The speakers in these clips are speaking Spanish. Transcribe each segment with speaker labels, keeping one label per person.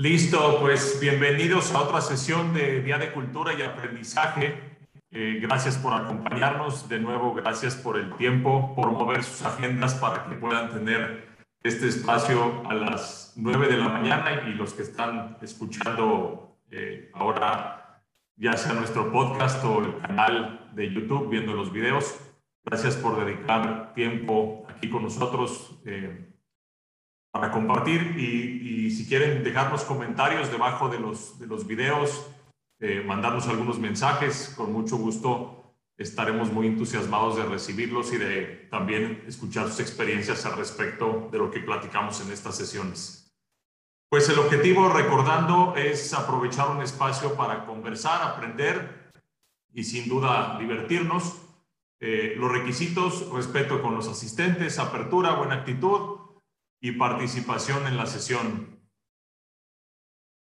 Speaker 1: Listo, pues bienvenidos a otra sesión de Día de Cultura y Aprendizaje. Eh, gracias por acompañarnos. De nuevo, gracias por el tiempo, por mover sus agendas para que puedan tener este espacio a las 9 de la mañana y los que están escuchando eh, ahora, ya sea nuestro podcast o el canal de YouTube, viendo los videos. Gracias por dedicar tiempo aquí con nosotros. Eh, para compartir y, si quieren dejarnos comentarios debajo de los, de los videos, eh, mandarnos algunos mensajes, con mucho gusto estaremos muy entusiasmados de recibirlos y de también escuchar sus experiencias al respecto de lo que platicamos en estas sesiones. Pues el objetivo, recordando, es aprovechar un espacio para conversar, aprender y sin duda divertirnos. Eh, los requisitos, respeto con los asistentes, apertura, buena actitud, y participación en la sesión.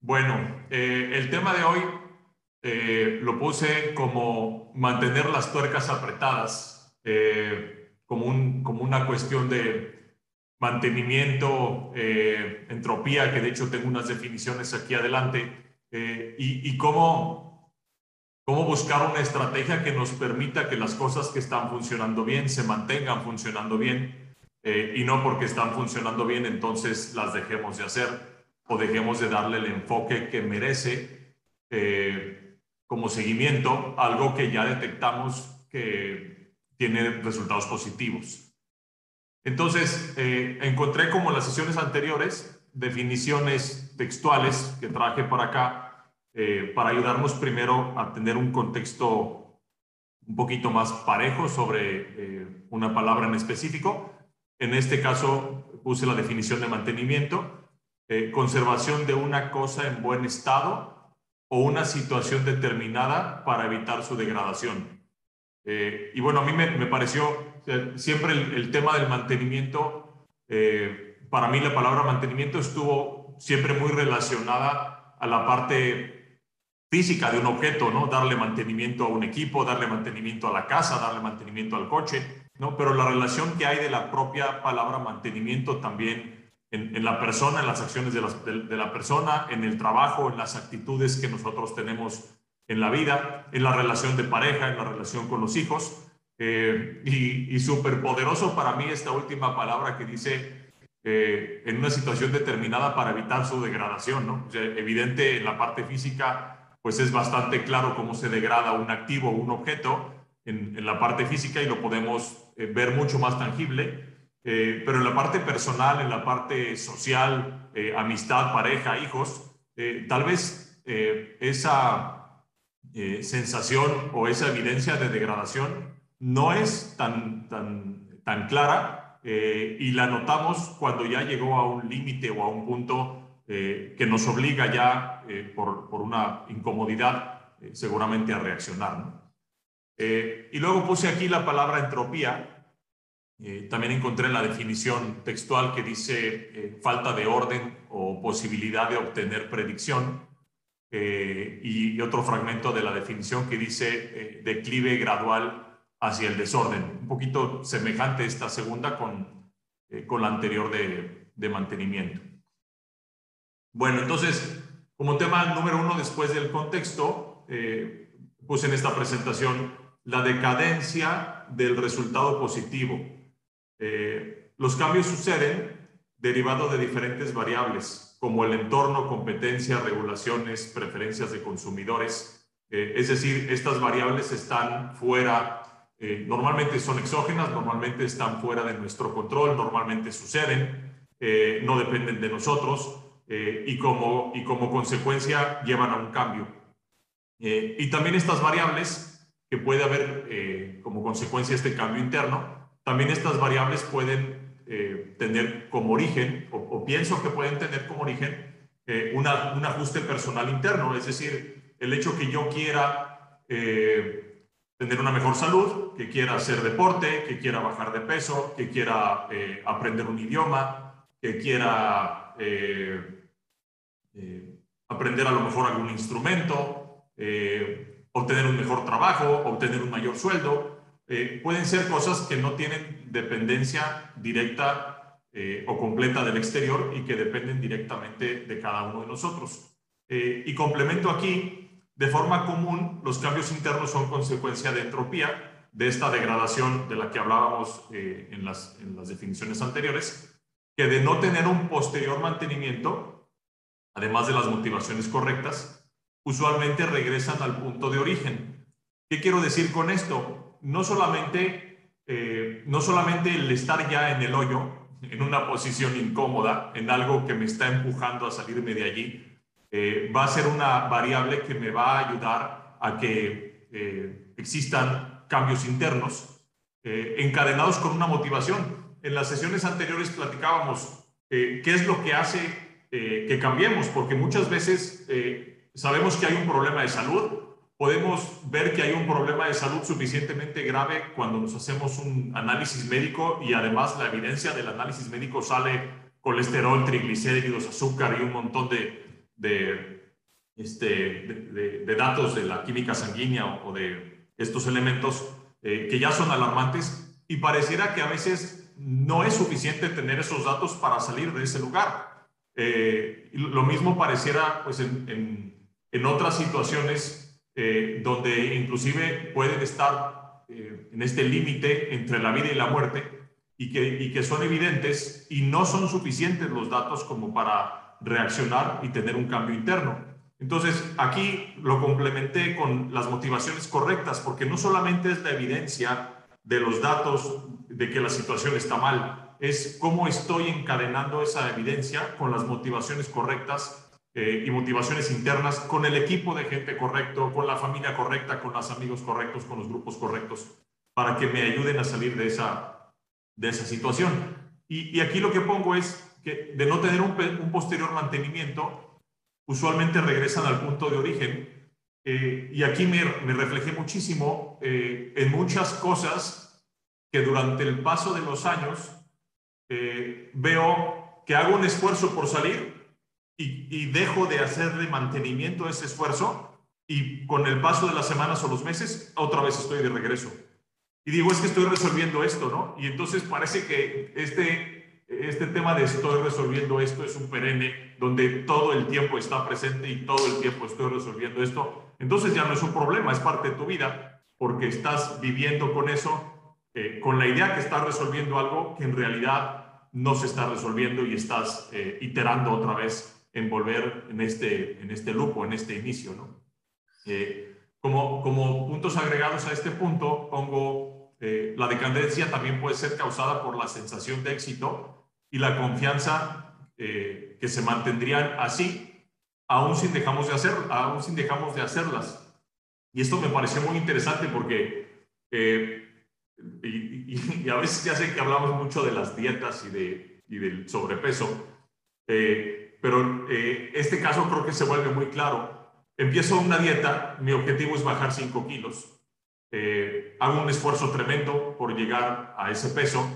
Speaker 1: Bueno, eh, el tema de hoy eh, lo puse como mantener las tuercas apretadas, eh, como, un, como una cuestión de mantenimiento, entropía, que de hecho tengo unas definiciones aquí adelante, y, y cómo, cómo buscar una estrategia que nos permita que las cosas que están funcionando bien se mantengan funcionando bien eh, y no porque están funcionando bien, entonces las dejemos de hacer o dejemos de darle el enfoque que merece eh, como seguimiento, algo que ya detectamos que tiene resultados positivos. Entonces, eh, encontré como en las sesiones anteriores definiciones textuales que traje para acá para ayudarnos primero a tener un contexto un poquito más parejo sobre una palabra en específico en este caso puse la definición de mantenimiento, eh, conservación de una cosa en buen estado o una situación determinada para evitar su degradación. Eh, y bueno, a mí me, pareció siempre el, tema del mantenimiento, eh, para mí la palabra mantenimiento estuvo siempre muy relacionada a la parte física de un objeto, ¿no? Darle mantenimiento a un equipo, darle mantenimiento a la casa, darle mantenimiento al coche. ¿No? Pero la relación que hay de la propia palabra mantenimiento también en, la persona, en las acciones de, la persona, en el trabajo, en las actitudes que nosotros tenemos en la vida, en la relación de pareja, en la relación con los hijos. Eh, y, y súper poderoso para mí esta última palabra que dice eh, en una situación determinada para evitar su degradación, ¿no? evidente en la parte física, pues es bastante claro cómo se degrada un activo o un objeto, en, la parte física y lo podemos eh, ver mucho más tangible, eh, pero en la parte personal, en la parte social, eh, amistad, pareja, hijos, tal vez esa sensación o esa evidencia de degradación no es tan, tan, tan clara y la notamos cuando ya llegó a un límite o a un punto que nos obliga ya por, por, una incomodidad seguramente a reaccionar. ¿no? Eh, y luego puse aquí la palabra entropía. Eh, también encontré la definición textual que dice eh, falta de orden o posibilidad de obtener predicción. y, otro fragmento de la definición que dice declive gradual hacia el desorden. Un poquito semejante esta segunda con, con la anterior de, de mantenimiento. Bueno, entonces, como tema número uno, después del contexto, puse en esta presentación la decadencia del resultado positivo. Eh, los cambios suceden derivado de diferentes variables, como el entorno, competencia, regulaciones, preferencias de consumidores. Eh, es decir, estas variables están fuera, eh, normalmente son exógenas, normalmente están fuera de nuestro control, normalmente suceden, no dependen de nosotros y, como, y como consecuencia llevan a un cambio. y también estas variables que puede haber eh, como consecuencia este cambio interno, también estas variables pueden eh, tener como origen, o, pienso que pueden tener como origen, eh, un ajuste personal interno, es decir, el hecho que yo quiera tener una mejor salud, que quiera hacer deporte, que quiera bajar de peso, que quiera aprender un idioma, que quiera aprender a lo mejor algún instrumento, obtener un mejor trabajo, obtener un mayor sueldo. Eh, pueden ser cosas que no tienen dependencia directa eh, o completa del exterior y que dependen directamente de cada uno de nosotros. Eh, y complemento aquí, de forma común, los cambios internos son consecuencia de entropía, de esta degradación de la que hablábamos en las definiciones anteriores, que de no tener un posterior mantenimiento, además de las motivaciones correctas, usualmente regresan al punto de origen. ¿Qué quiero decir con esto? No solamente, no solamente el estar ya en el hoyo en una posición incómoda, en algo que me está empujando a salirme de allí, eh, va a ser una variable que me va a ayudar a que eh, existan cambios internos eh, encadenados con una motivación. En las sesiones anteriores platicábamos qué es lo que hace que cambiemos, porque muchas veces sabemos que hay un problema de salud, podemos ver que hay un problema de salud suficientemente grave cuando nos hacemos un análisis médico y además la evidencia del análisis médico sale colesterol, triglicéridos, azúcar y un montón de, de, este, de, datos de la química sanguínea o, de estos elementos eh, que ya son alarmantes y pareciera que a veces no es suficiente tener esos datos para salir de ese lugar. Eh, lo mismo pareciera pues, en, en, en otras situaciones eh, donde inclusive pueden estar eh, en este límite entre la vida y la muerte y que, y que son evidentes y no son suficientes los datos como para reaccionar y tener un cambio interno. Entonces, aquí lo complementé con las motivaciones correctas, porque no solamente es la evidencia de los datos de que la situación está mal, es cómo estoy encadenando esa evidencia con las motivaciones correctas eh, y motivaciones internas con el equipo de gente correcto, con la familia correcta, con los amigos correctos, con los grupos correctos, para que me ayuden a salir de esa, de esa situación. Y, aquí lo que pongo es que de no tener un, posterior mantenimiento, usualmente regresan al punto de origen. Eh, y aquí me, me, reflejé muchísimo eh, en muchas cosas que durante el paso de los años veo que hago un esfuerzo por salir, y, dejo de hacerle mantenimiento a ese esfuerzo y con el paso de las semanas o los meses, otra vez estoy de regreso. Y digo, es que estoy resolviendo esto, ¿no? Y entonces parece que este, este tema de estoy resolviendo esto es un perenne donde todo el tiempo está presente y todo el tiempo estoy resolviendo esto. Entonces ya no es un problema, es parte de tu vida, porque estás viviendo con eso, eh, con la idea que estás resolviendo algo que en realidad no se está resolviendo y estás eh, iterando otra vez envolver en este, en este loop en este inicio. ¿no? Eh, como, como puntos agregados a este punto, pongo eh, la decadencia también puede ser causada por la sensación de éxito y la confianza eh, que se mantendrían así, aún sin, dejamos de hacer, aún sin dejamos de hacerlas. Y esto me pareció muy interesante porque, y, a veces ya sé que hablamos mucho de las dietas y, de, y del sobrepeso, eh, pero eh, este caso creo que se vuelve muy claro. Empiezo una dieta, mi objetivo es bajar 5 kilos. Eh, hago un esfuerzo tremendo por llegar a ese peso.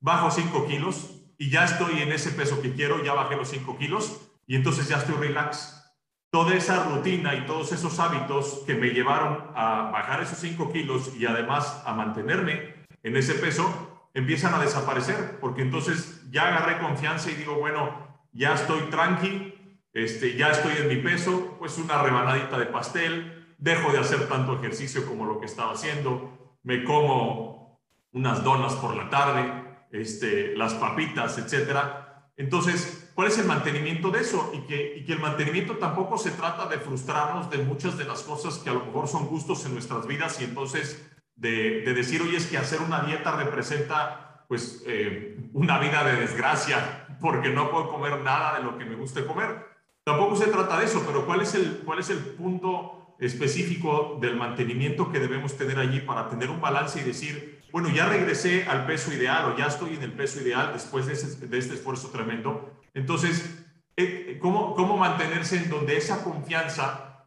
Speaker 1: Bajo 5 kilos y ya estoy en ese peso que quiero, ya bajé los 5 kilos y entonces ya estoy relax. Toda esa rutina y todos esos hábitos que me llevaron a bajar esos 5 kilos y además a mantenerme en ese peso empiezan a desaparecer porque entonces ya agarré confianza y digo, bueno, ya estoy tranqui, este, ya estoy en mi peso, pues una rebanadita de pastel, dejo de hacer tanto ejercicio como lo que estaba haciendo, me como unas donas por la tarde, este, las papitas, etcétera. Entonces, ¿cuál es el mantenimiento de eso? Y que, y que el mantenimiento tampoco se trata de frustrarnos de muchas de las cosas que a lo mejor son gustos en nuestras vidas y entonces de, de decir, oye, es que hacer una dieta representa pues eh, una vida de desgracia porque no puedo comer nada de lo que me guste comer. Tampoco se trata de eso, pero ¿cuál es el, cuál es el punto específico del mantenimiento que debemos tener allí para tener un balance y decir, bueno, ya regresé al peso ideal o ya estoy en el peso ideal después de, este esfuerzo tremendo? Entonces, eh, ¿cómo, ¿cómo mantenerse en donde esa confianza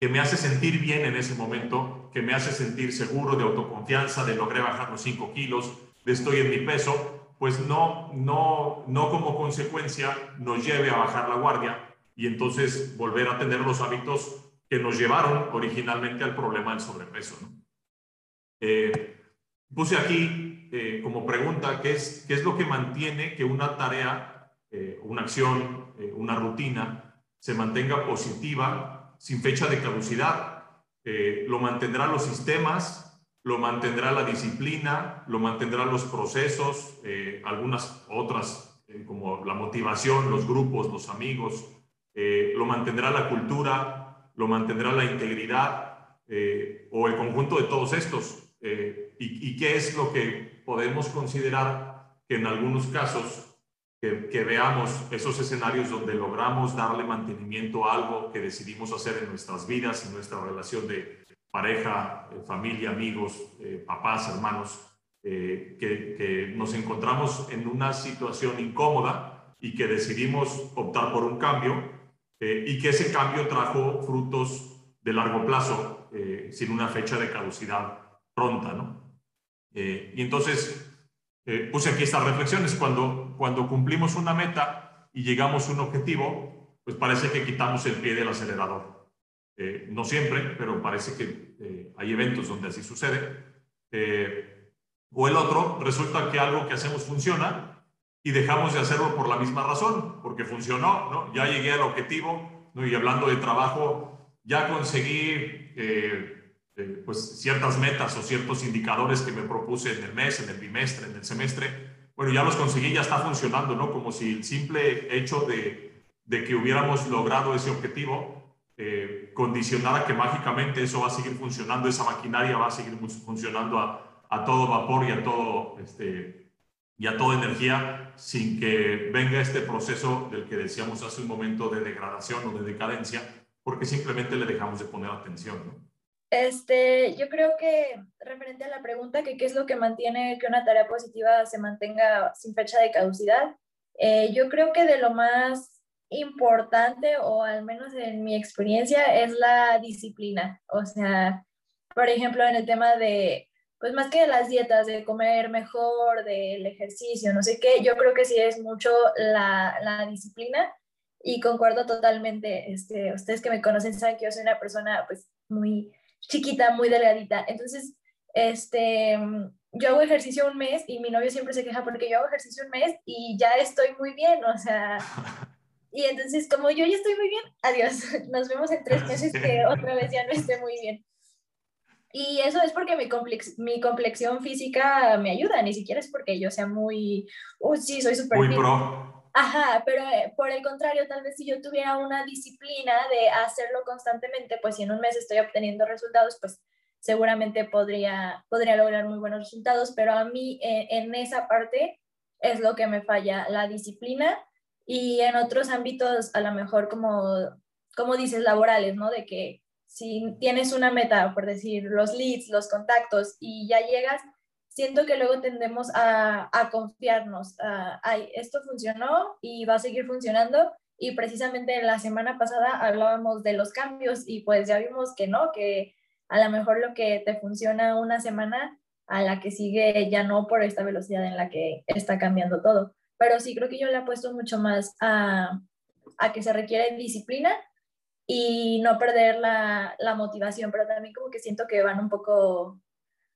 Speaker 1: que me hace sentir bien en ese momento, que me hace sentir seguro de autoconfianza, de logré bajar los 5 kilos, de estoy en mi peso, pues no, no, no como consecuencia nos lleve a bajar la guardia y entonces volver a tener los hábitos que nos llevaron originalmente al problema del sobrepeso. Eh, puse aquí eh, como pregunta qué es, qué es lo que mantiene que una tarea, eh, una acción, una rutina se mantenga positiva sin fecha de caducidad. lo mantendrá los sistemas, lo mantendrá la disciplina, lo mantendrá los procesos, algunas otras como la motivación, los grupos, los amigos, lo mantendrá la cultura, lo mantendrá la integridad o el conjunto de todos estos. Eh, y, qué es lo que podemos considerar que en algunos casos que, veamos esos escenarios donde logramos darle mantenimiento a algo que decidimos hacer en nuestras vidas, en nuestra relación de pareja, eh, familia, amigos, eh, papás, hermanos, que, que nos encontramos en una situación incómoda y que decidimos optar por un cambio y que ese cambio trajo frutos de largo plazo sin una fecha de caducidad pronta, ¿no? Eh, y entonces eh, puse aquí estas reflexiones. Cuando, cuando cumplimos una meta y llegamos a un objetivo, pues parece que quitamos el pie del acelerador. Eh, no siempre, pero parece que hay eventos donde así sucede. o el otro, resulta que algo que hacemos funciona y dejamos de hacerlo por la misma razón, porque funcionó, ¿no? Ya llegué al objetivo, ¿no? Y hablando de trabajo, ya conseguí eh, pues ciertas metas o ciertos indicadores que me propuse en el mes, en el bimestre, en el semestre, bueno, ya los conseguí, ya está funcionando, ¿no? Como si el simple hecho de, de que hubiéramos logrado ese objetivo eh, condicionara que mágicamente eso va a seguir funcionando, esa maquinaria va a seguir funcionando a, a todo vapor y a todo, este, y a toda energía sin que venga este proceso del que decíamos hace un momento de degradación o de decadencia, porque simplemente le dejamos de poner atención, ¿no?
Speaker 2: Este, yo creo que referente a la pregunta que qué es lo que mantiene que una tarea positiva se mantenga sin fecha de caducidad, eh, yo creo que de lo más importante, o al menos en mi experiencia, es la disciplina. O sea, por ejemplo, en el tema de, pues más que las dietas, de comer mejor, del ejercicio, no sé qué, yo creo que sí es mucho la, la disciplina y concuerdo totalmente. Este, ustedes que me conocen saben que yo soy una persona pues muy chiquita, muy delgadita. Entonces, este, yo hago ejercicio un mes y mi novio siempre se queja porque yo hago ejercicio un mes y ya estoy muy bien, o sea, y entonces como yo ya estoy muy bien, adiós, nos vemos en tres meses que otra vez ya no esté muy bien. Y eso es porque mi, complex, mi complexión física me ayuda, ni siquiera es porque yo sea muy, uh, sí, soy súper...
Speaker 1: Muy pro.
Speaker 2: Ajá, pero eh, por el contrario, tal vez si yo tuviera una disciplina de hacerlo constantemente, pues si en un mes estoy obteniendo resultados, pues seguramente podría, podría lograr muy buenos resultados, pero a mí eh, en esa parte es lo que me falla, la disciplina y en otros ámbitos a lo mejor como, como dices, laborales, ¿no? De que si tienes una meta, por decir, los leads, los contactos y ya llegas, siento que luego tendemos a, a confiarnos, a, ay, esto funcionó y va a seguir funcionando. Y precisamente la semana pasada hablábamos de los cambios y pues ya vimos que no, que a lo mejor lo que te funciona una semana, a la que sigue ya no por esta velocidad en la que está cambiando todo. Pero sí creo que yo le apuesto mucho más a, a que se requiere disciplina y no perder la, la, motivación, pero también como que siento que van un poco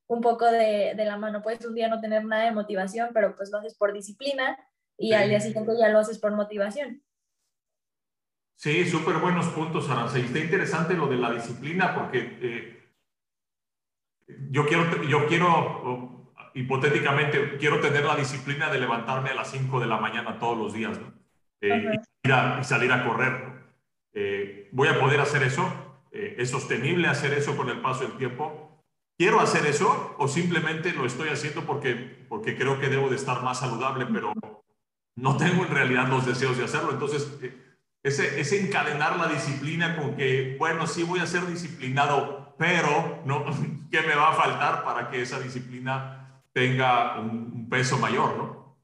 Speaker 2: un poco de, de, la mano. Puedes un día no tener nada de motivación, pero pues lo haces por disciplina y al día siguiente ya lo haces por motivación.
Speaker 1: Sí, súper buenos puntos, Aranza. Y está interesante lo de la disciplina porque eh, yo quiero, yo quiero hipotéticamente, quiero tener la disciplina de levantarme a las 5 de la mañana todos los días eh, y, salir a correr. Eh, ¿Voy a poder hacer eso? ¿Es sostenible hacer eso con el paso del tiempo? ¿Quiero hacer eso o simplemente lo estoy haciendo porque, porque creo que debo de estar más saludable, pero no tengo en realidad los deseos de hacerlo? Entonces, eh, ese, ese encadenar la disciplina con que, bueno, sí voy a ser disciplinado, pero ¿no? ¿qué me va a faltar para que esa disciplina tenga un, peso mayor? ¿no?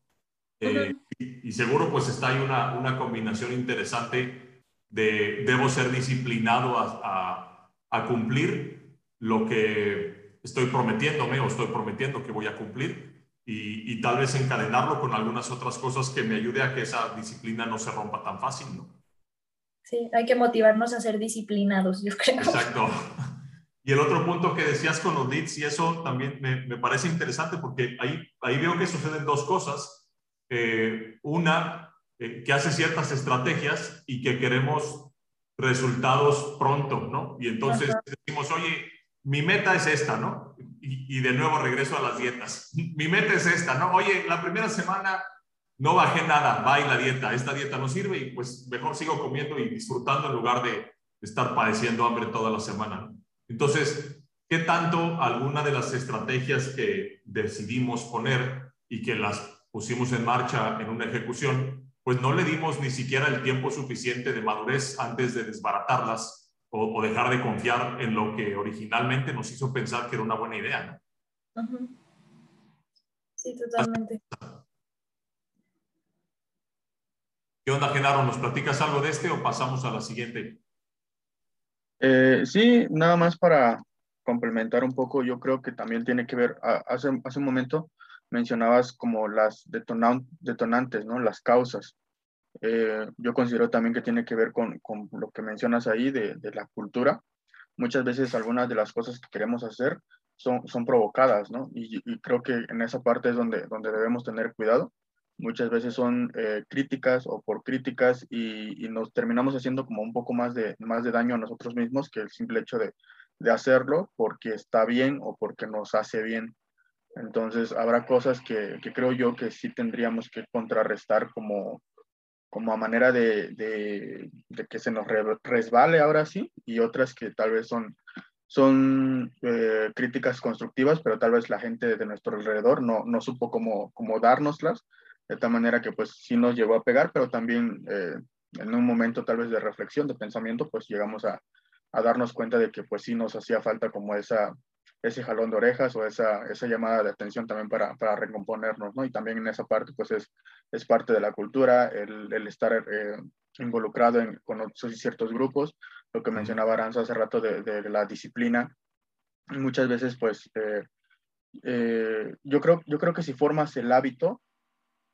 Speaker 1: Eh, y, seguro pues está ahí una, una combinación interesante de debo ser disciplinado a, a, a cumplir lo que estoy prometiéndome o estoy prometiendo que voy a cumplir y, tal vez encadenarlo con algunas otras cosas que me ayude a que esa disciplina no se rompa tan fácil, ¿no?
Speaker 2: Sí, hay que motivarnos a ser disciplinados, yo creo.
Speaker 1: Exacto. Y el otro punto que decías con los leads, y eso también me, me parece interesante porque ahí, ahí veo que suceden dos cosas. Eh, una, eh, que hace ciertas estrategias y que queremos resultados pronto, ¿no? Y entonces decimos, oye, mi meta es esta, ¿no? Y, y, de nuevo regreso a las dietas. Mi meta es esta, ¿no? Oye, la primera semana no bajé nada, va y la dieta, esta dieta no sirve y pues mejor sigo comiendo y disfrutando en lugar de estar padeciendo hambre toda la semana. Entonces, ¿qué tanto alguna de las estrategias que decidimos poner y que las pusimos en marcha en una ejecución, pues no le dimos ni siquiera el tiempo suficiente de madurez antes de desbaratarlas o, dejar de confiar en lo que originalmente nos hizo pensar que era una buena idea, ¿no?
Speaker 2: Sí, totalmente.
Speaker 1: ¿Qué onda, Genaro? ¿Nos platicas algo de este o pasamos a la siguiente?
Speaker 3: Eh, sí, nada más para complementar un poco, yo creo que también tiene que ver, hace, hace un momento mencionabas como las detonantes, ¿no? Las causas. Eh, yo considero también que tiene que ver con, con lo que mencionas ahí de, de, la cultura. Muchas veces algunas de las cosas que queremos hacer son, son provocadas, ¿no? Y, y creo que en esa parte es donde, donde debemos tener cuidado muchas veces son eh, críticas o por críticas y, y, nos terminamos haciendo como un poco más de, más de daño a nosotros mismos que el simple hecho de, de, hacerlo porque está bien o porque nos hace bien. Entonces habrá cosas que, que creo yo que sí tendríamos que contrarrestar como, como a manera de, de, de que se nos resbale ahora sí y otras que tal vez son son eh, críticas constructivas, pero tal vez la gente de nuestro alrededor no, no supo cómo, cómo dárnoslas de tal manera que pues sí nos llegó a pegar, pero también eh, en un momento tal vez de reflexión, de pensamiento, pues llegamos a, a, darnos cuenta de que pues sí nos hacía falta como esa, ese jalón de orejas o esa, esa llamada de atención también para, para recomponernos, ¿no? Y también en esa parte pues es, es parte de la cultura, el, el estar eh, involucrado en, con ciertos grupos, lo que mencionaba Aranza hace rato de, de la disciplina, muchas veces pues... Eh, eh, yo, creo, yo creo que si formas el hábito,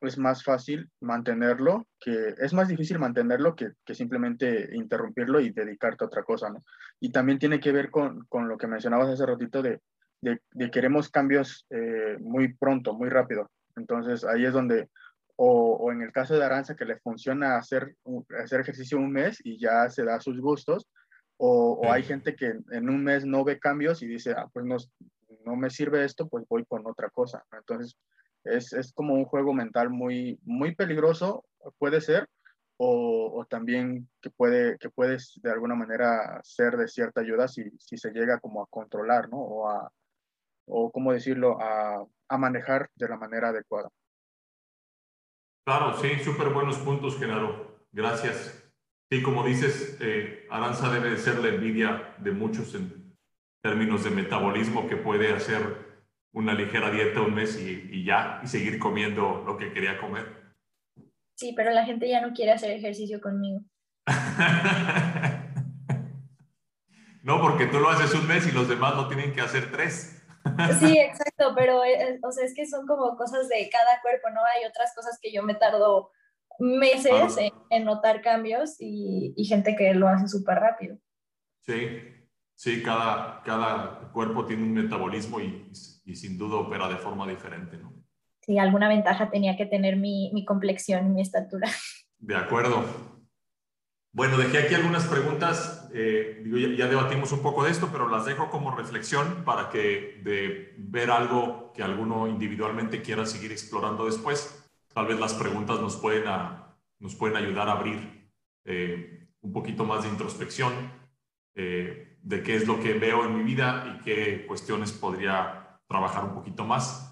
Speaker 3: es más fácil mantenerlo, que es más difícil mantenerlo que, que, simplemente interrumpirlo y dedicarte a otra cosa, ¿no? Y también tiene que ver con, con lo que mencionabas hace ratito de, de, de queremos cambios eh, muy pronto, muy rápido. Entonces ahí es donde, o, o, en el caso de Aranza, que le funciona hacer, hacer ejercicio un mes y ya se da sus gustos, o, o hay gente que en un mes no ve cambios y dice, ah, pues no, no me sirve esto, pues voy con otra cosa. Entonces, es, es, como un juego mental muy, muy peligroso, puede ser, o, o, también que puede, que puedes de alguna manera ser de cierta ayuda si, si se llega como a controlar, ¿no? O a, o cómo decirlo, a, a manejar de la manera adecuada.
Speaker 1: Claro, sí, súper buenos puntos, Genaro. Gracias. Sí, como dices, eh, Aranza debe de ser la envidia de muchos en términos de metabolismo que puede hacer una ligera dieta un mes y, y, ya, y seguir comiendo lo que quería comer.
Speaker 2: Sí, pero la gente ya no quiere hacer ejercicio conmigo.
Speaker 1: no, porque tú lo haces un mes y los demás lo tienen que hacer tres.
Speaker 2: sí, exacto, pero o sea, es que son como cosas de cada cuerpo, ¿no? Hay otras cosas que yo me tardo meses claro. en, en, notar cambios y, y gente que lo hace súper rápido.
Speaker 1: Sí, sí, cada, cada cuerpo tiene un metabolismo y y sin duda opera de forma diferente, ¿no?
Speaker 2: Sí, alguna ventaja tenía que tener mi, mi complexión, mi estatura.
Speaker 1: De acuerdo. Bueno, dejé aquí algunas preguntas, eh, digo, ya, ya, debatimos un poco de esto, pero las dejo como reflexión para que de ver algo que alguno individualmente quiera seguir explorando después, tal vez las preguntas nos pueden, a, nos pueden ayudar a abrir eh, un poquito más de introspección eh, de qué es lo que veo en mi vida y qué cuestiones podría trabajar un poquito más.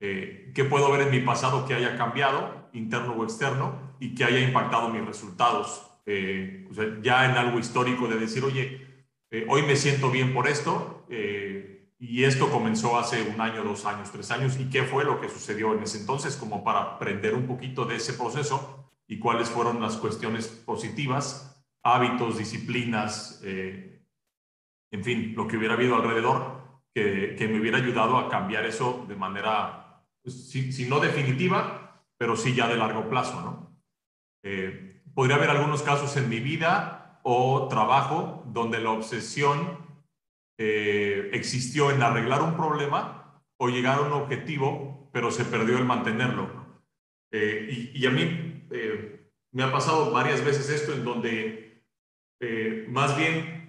Speaker 1: Eh, ¿Qué puedo ver en mi pasado que haya cambiado, interno o externo, y que haya impactado mis resultados? Eh, ya en algo histórico de decir, oye, eh, hoy me siento bien por esto, y esto comenzó hace un año, dos años, tres años, y qué fue lo que sucedió en ese entonces, como para aprender un poquito de ese proceso y cuáles fueron las cuestiones positivas, hábitos, disciplinas, en fin, lo que hubiera habido alrededor que, me hubiera ayudado a cambiar eso de manera, pues, si, no definitiva, pero sí ya de largo plazo, ¿no? Eh, podría haber algunos casos en mi vida o trabajo donde la obsesión existió en arreglar un problema o llegar a un objetivo, pero se perdió el mantenerlo. Y, y, a mí me ha pasado varias veces esto en donde más bien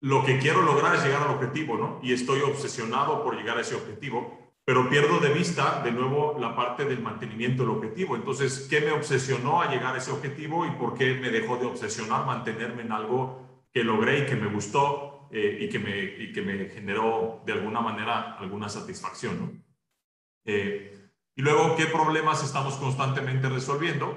Speaker 1: lo que quiero lograr es llegar al objetivo, ¿no? Y estoy obsesionado por llegar a ese objetivo, pero pierdo de vista de nuevo la parte del mantenimiento del objetivo. Entonces, ¿qué me obsesionó a llegar a ese objetivo y por qué me dejó de obsesionar mantenerme en algo que logré y que me gustó eh, y, que me, y que me generó de alguna manera alguna satisfacción, ¿no? Eh, y luego, ¿qué problemas estamos constantemente resolviendo?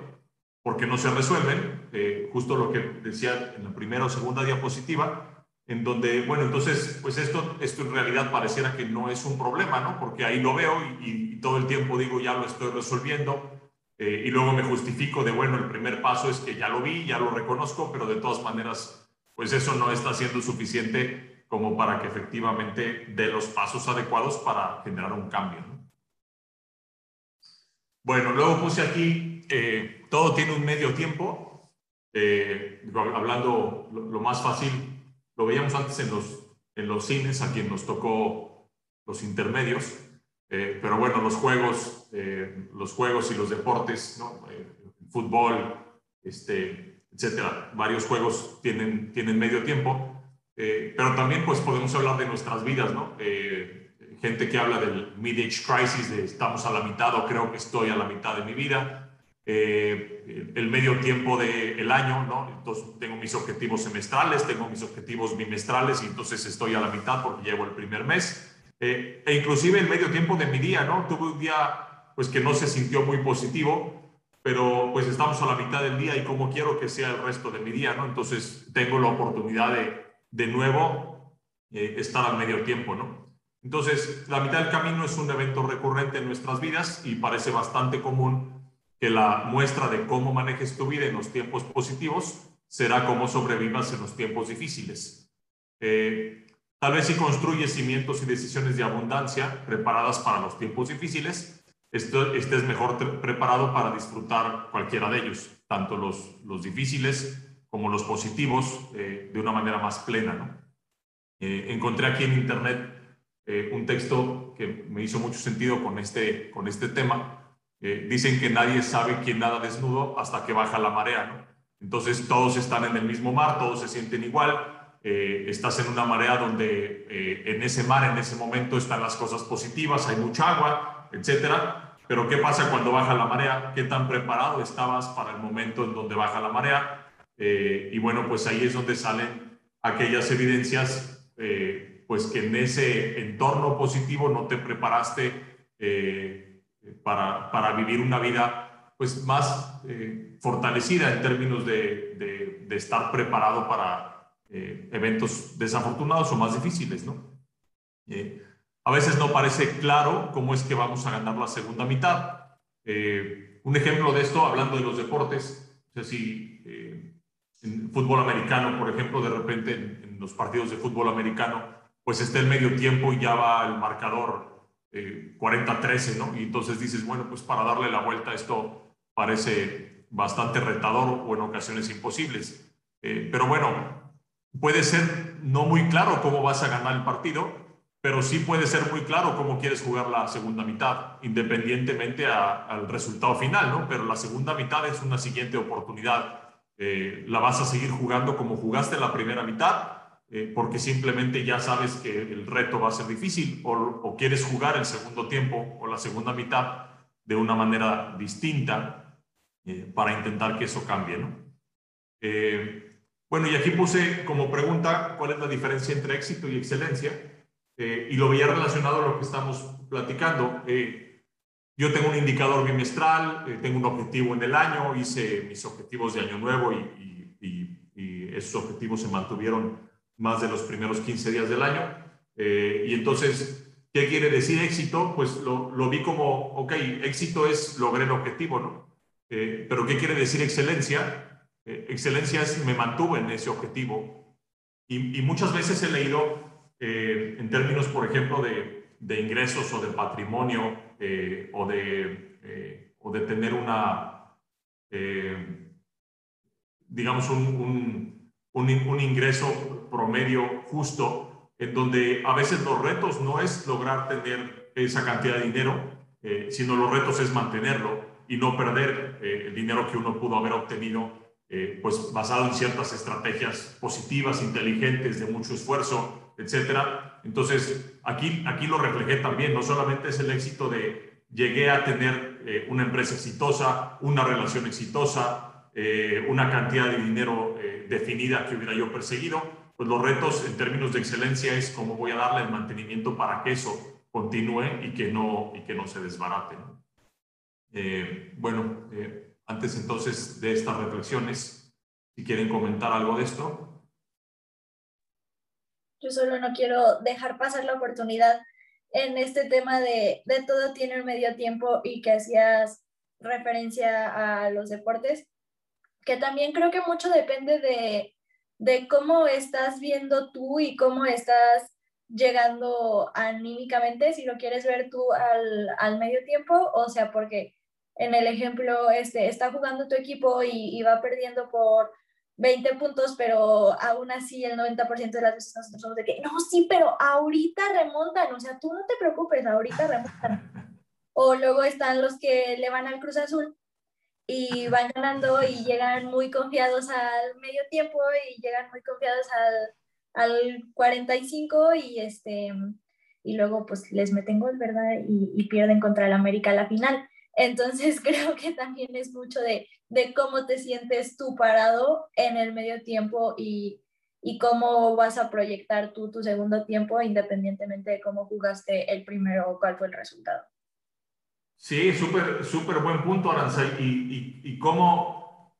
Speaker 1: Porque no se resuelven, eh, justo lo que decía en la primera o segunda diapositiva, en donde, bueno, entonces, pues esto, esto en realidad pareciera que no es un problema, ¿no? Porque ahí lo veo y, todo el tiempo digo, ya lo estoy resolviendo, eh, y luego me justifico de, bueno, el primer paso es que ya lo vi, ya lo reconozco, pero de todas maneras, pues eso no está siendo suficiente como para que efectivamente dé los pasos adecuados para generar un cambio, ¿no? Bueno, luego puse aquí, eh, todo tiene un medio tiempo, eh, hablando lo más fácil, lo veíamos antes en los, en los cines, a quien nos tocó los intermedios, eh, pero bueno, los juegos, eh, los juegos y los deportes, ¿no? Eh, fútbol, este, etcétera, varios juegos tienen, tienen medio tiempo, pero también pues podemos hablar de nuestras vidas, ¿no? gente que habla del mid-age crisis, de estamos a la mitad o creo que estoy a la mitad de mi vida, eh, el medio tiempo del año, ¿no? Entonces tengo mis objetivos semestrales, tengo mis objetivos bimestrales y entonces estoy a la mitad porque llevo el primer mes. Eh, e inclusive el medio tiempo de mi día, ¿no? Tuve un día pues que no se sintió muy positivo, pero pues estamos a la mitad del día y como quiero que sea el resto de mi día, ¿no? Entonces tengo la oportunidad de de nuevo eh, estar al medio tiempo, ¿no? Entonces, la mitad del camino es un evento recurrente en nuestras vidas y parece bastante común que la muestra de cómo manejes tu vida en los tiempos positivos será cómo sobrevivas en los tiempos difíciles. Eh, tal vez si construyes cimientos y decisiones de abundancia preparadas para los tiempos difíciles, estés mejor preparado para disfrutar cualquiera de ellos, tanto los, difíciles como los positivos, eh, de una manera más plena. Eh, encontré aquí en internet un texto que me hizo mucho sentido con este, con este tema, eh, dicen que nadie sabe quién nada desnudo hasta que baja la marea, ¿no? Entonces todos están en el mismo mar, todos se sienten igual, eh, estás en una marea donde eh, en ese mar, en ese momento están las cosas positivas, hay mucha agua, etcétera. Pero ¿qué pasa cuando baja la marea? ¿Qué tan preparado estabas para el momento en donde baja la marea? y bueno, pues ahí es donde salen aquellas evidencias, pues que en ese entorno positivo no te preparaste para, para vivir una vida pues, más eh, fortalecida en términos de, de, estar preparado para eh, eventos desafortunados o más difíciles. ¿no? Eh, a veces no parece claro cómo es que vamos a ganar la segunda mitad. un ejemplo de esto, hablando de los deportes, o sea, si en fútbol americano, por ejemplo, de repente en, en los partidos de fútbol americano, pues está el medio tiempo y ya va el marcador 40-13, ¿no? Y entonces dices, bueno, pues para darle la vuelta esto parece bastante retador o en ocasiones imposibles. Eh, pero bueno, puede ser no muy claro cómo vas a ganar el partido, pero sí puede ser muy claro cómo quieres jugar la segunda mitad, independientemente al resultado final, ¿no? Pero la segunda mitad es una siguiente oportunidad. Eh, la vas a seguir jugando como jugaste la primera mitad eh, porque simplemente ya sabes que el reto va a ser difícil o, quieres jugar el segundo tiempo o la segunda mitad de una manera distinta eh, para intentar que eso cambie. ¿no? Eh, bueno, y aquí puse como pregunta cuál es la diferencia entre éxito y excelencia y lo veía relacionado a lo que estamos platicando. yo tengo un indicador bimestral, tengo un objetivo en el año, hice mis objetivos de año nuevo y, y esos objetivos se mantuvieron más de los primeros 15 días del año. Eh, y entonces, ¿qué quiere decir éxito? Pues lo, lo, vi como, ok, éxito es logré el objetivo, ¿no? Eh, pero ¿qué quiere decir excelencia? Eh, excelencia es me mantuve en ese objetivo. Y, y muchas veces he leído en términos, por ejemplo, de, de ingresos o de patrimonio o, de, o de tener una, digamos, un, un, un ingreso promedio justo, en donde a veces los retos no es lograr tener esa cantidad de dinero, eh, sino los retos es mantenerlo y no perder eh, el dinero que uno pudo haber obtenido, eh, pues basado en ciertas estrategias positivas, inteligentes, de mucho esfuerzo, etcétera. Entonces, aquí, aquí lo reflejé también, no solamente es el éxito de llegué a tener una empresa exitosa, una relación exitosa, una cantidad de dinero definida que hubiera yo perseguido, pues los retos en términos de excelencia es cómo voy a darle el mantenimiento para que eso continúe y que no, y que no se desbarate. Eh, bueno, eh, antes entonces de estas reflexiones, si quieren comentar algo de esto.
Speaker 2: Yo solo no quiero dejar pasar la oportunidad en este tema de, de todo tiene el medio tiempo y que hacías referencia a los deportes, que también creo que mucho depende de, de cómo estás viendo tú y cómo estás llegando anímicamente, si lo quieres ver tú al, medio tiempo, o sea, porque en el ejemplo, este, está jugando tu equipo y, va perdiendo por 20 puntos, pero aún así el 90% de las veces nosotros somos de que, no, sí, pero ahorita remontan, o sea, tú no te preocupes, ahorita remontan. O luego están los que le van al Cruz Azul y van ganando y llegan muy confiados al medio tiempo y llegan muy confiados al, al 45 y este y luego pues les meten gol, ¿verdad? Y, y, pierden contra el América la final. Entonces creo que también es mucho de, de cómo te sientes tú parado en el medio tiempo y, y cómo vas a proyectar tú tu segundo tiempo independientemente de cómo jugaste el primero o cuál fue el resultado.
Speaker 1: Sí, súper, súper buen punto, Aranza. Y, y, cómo,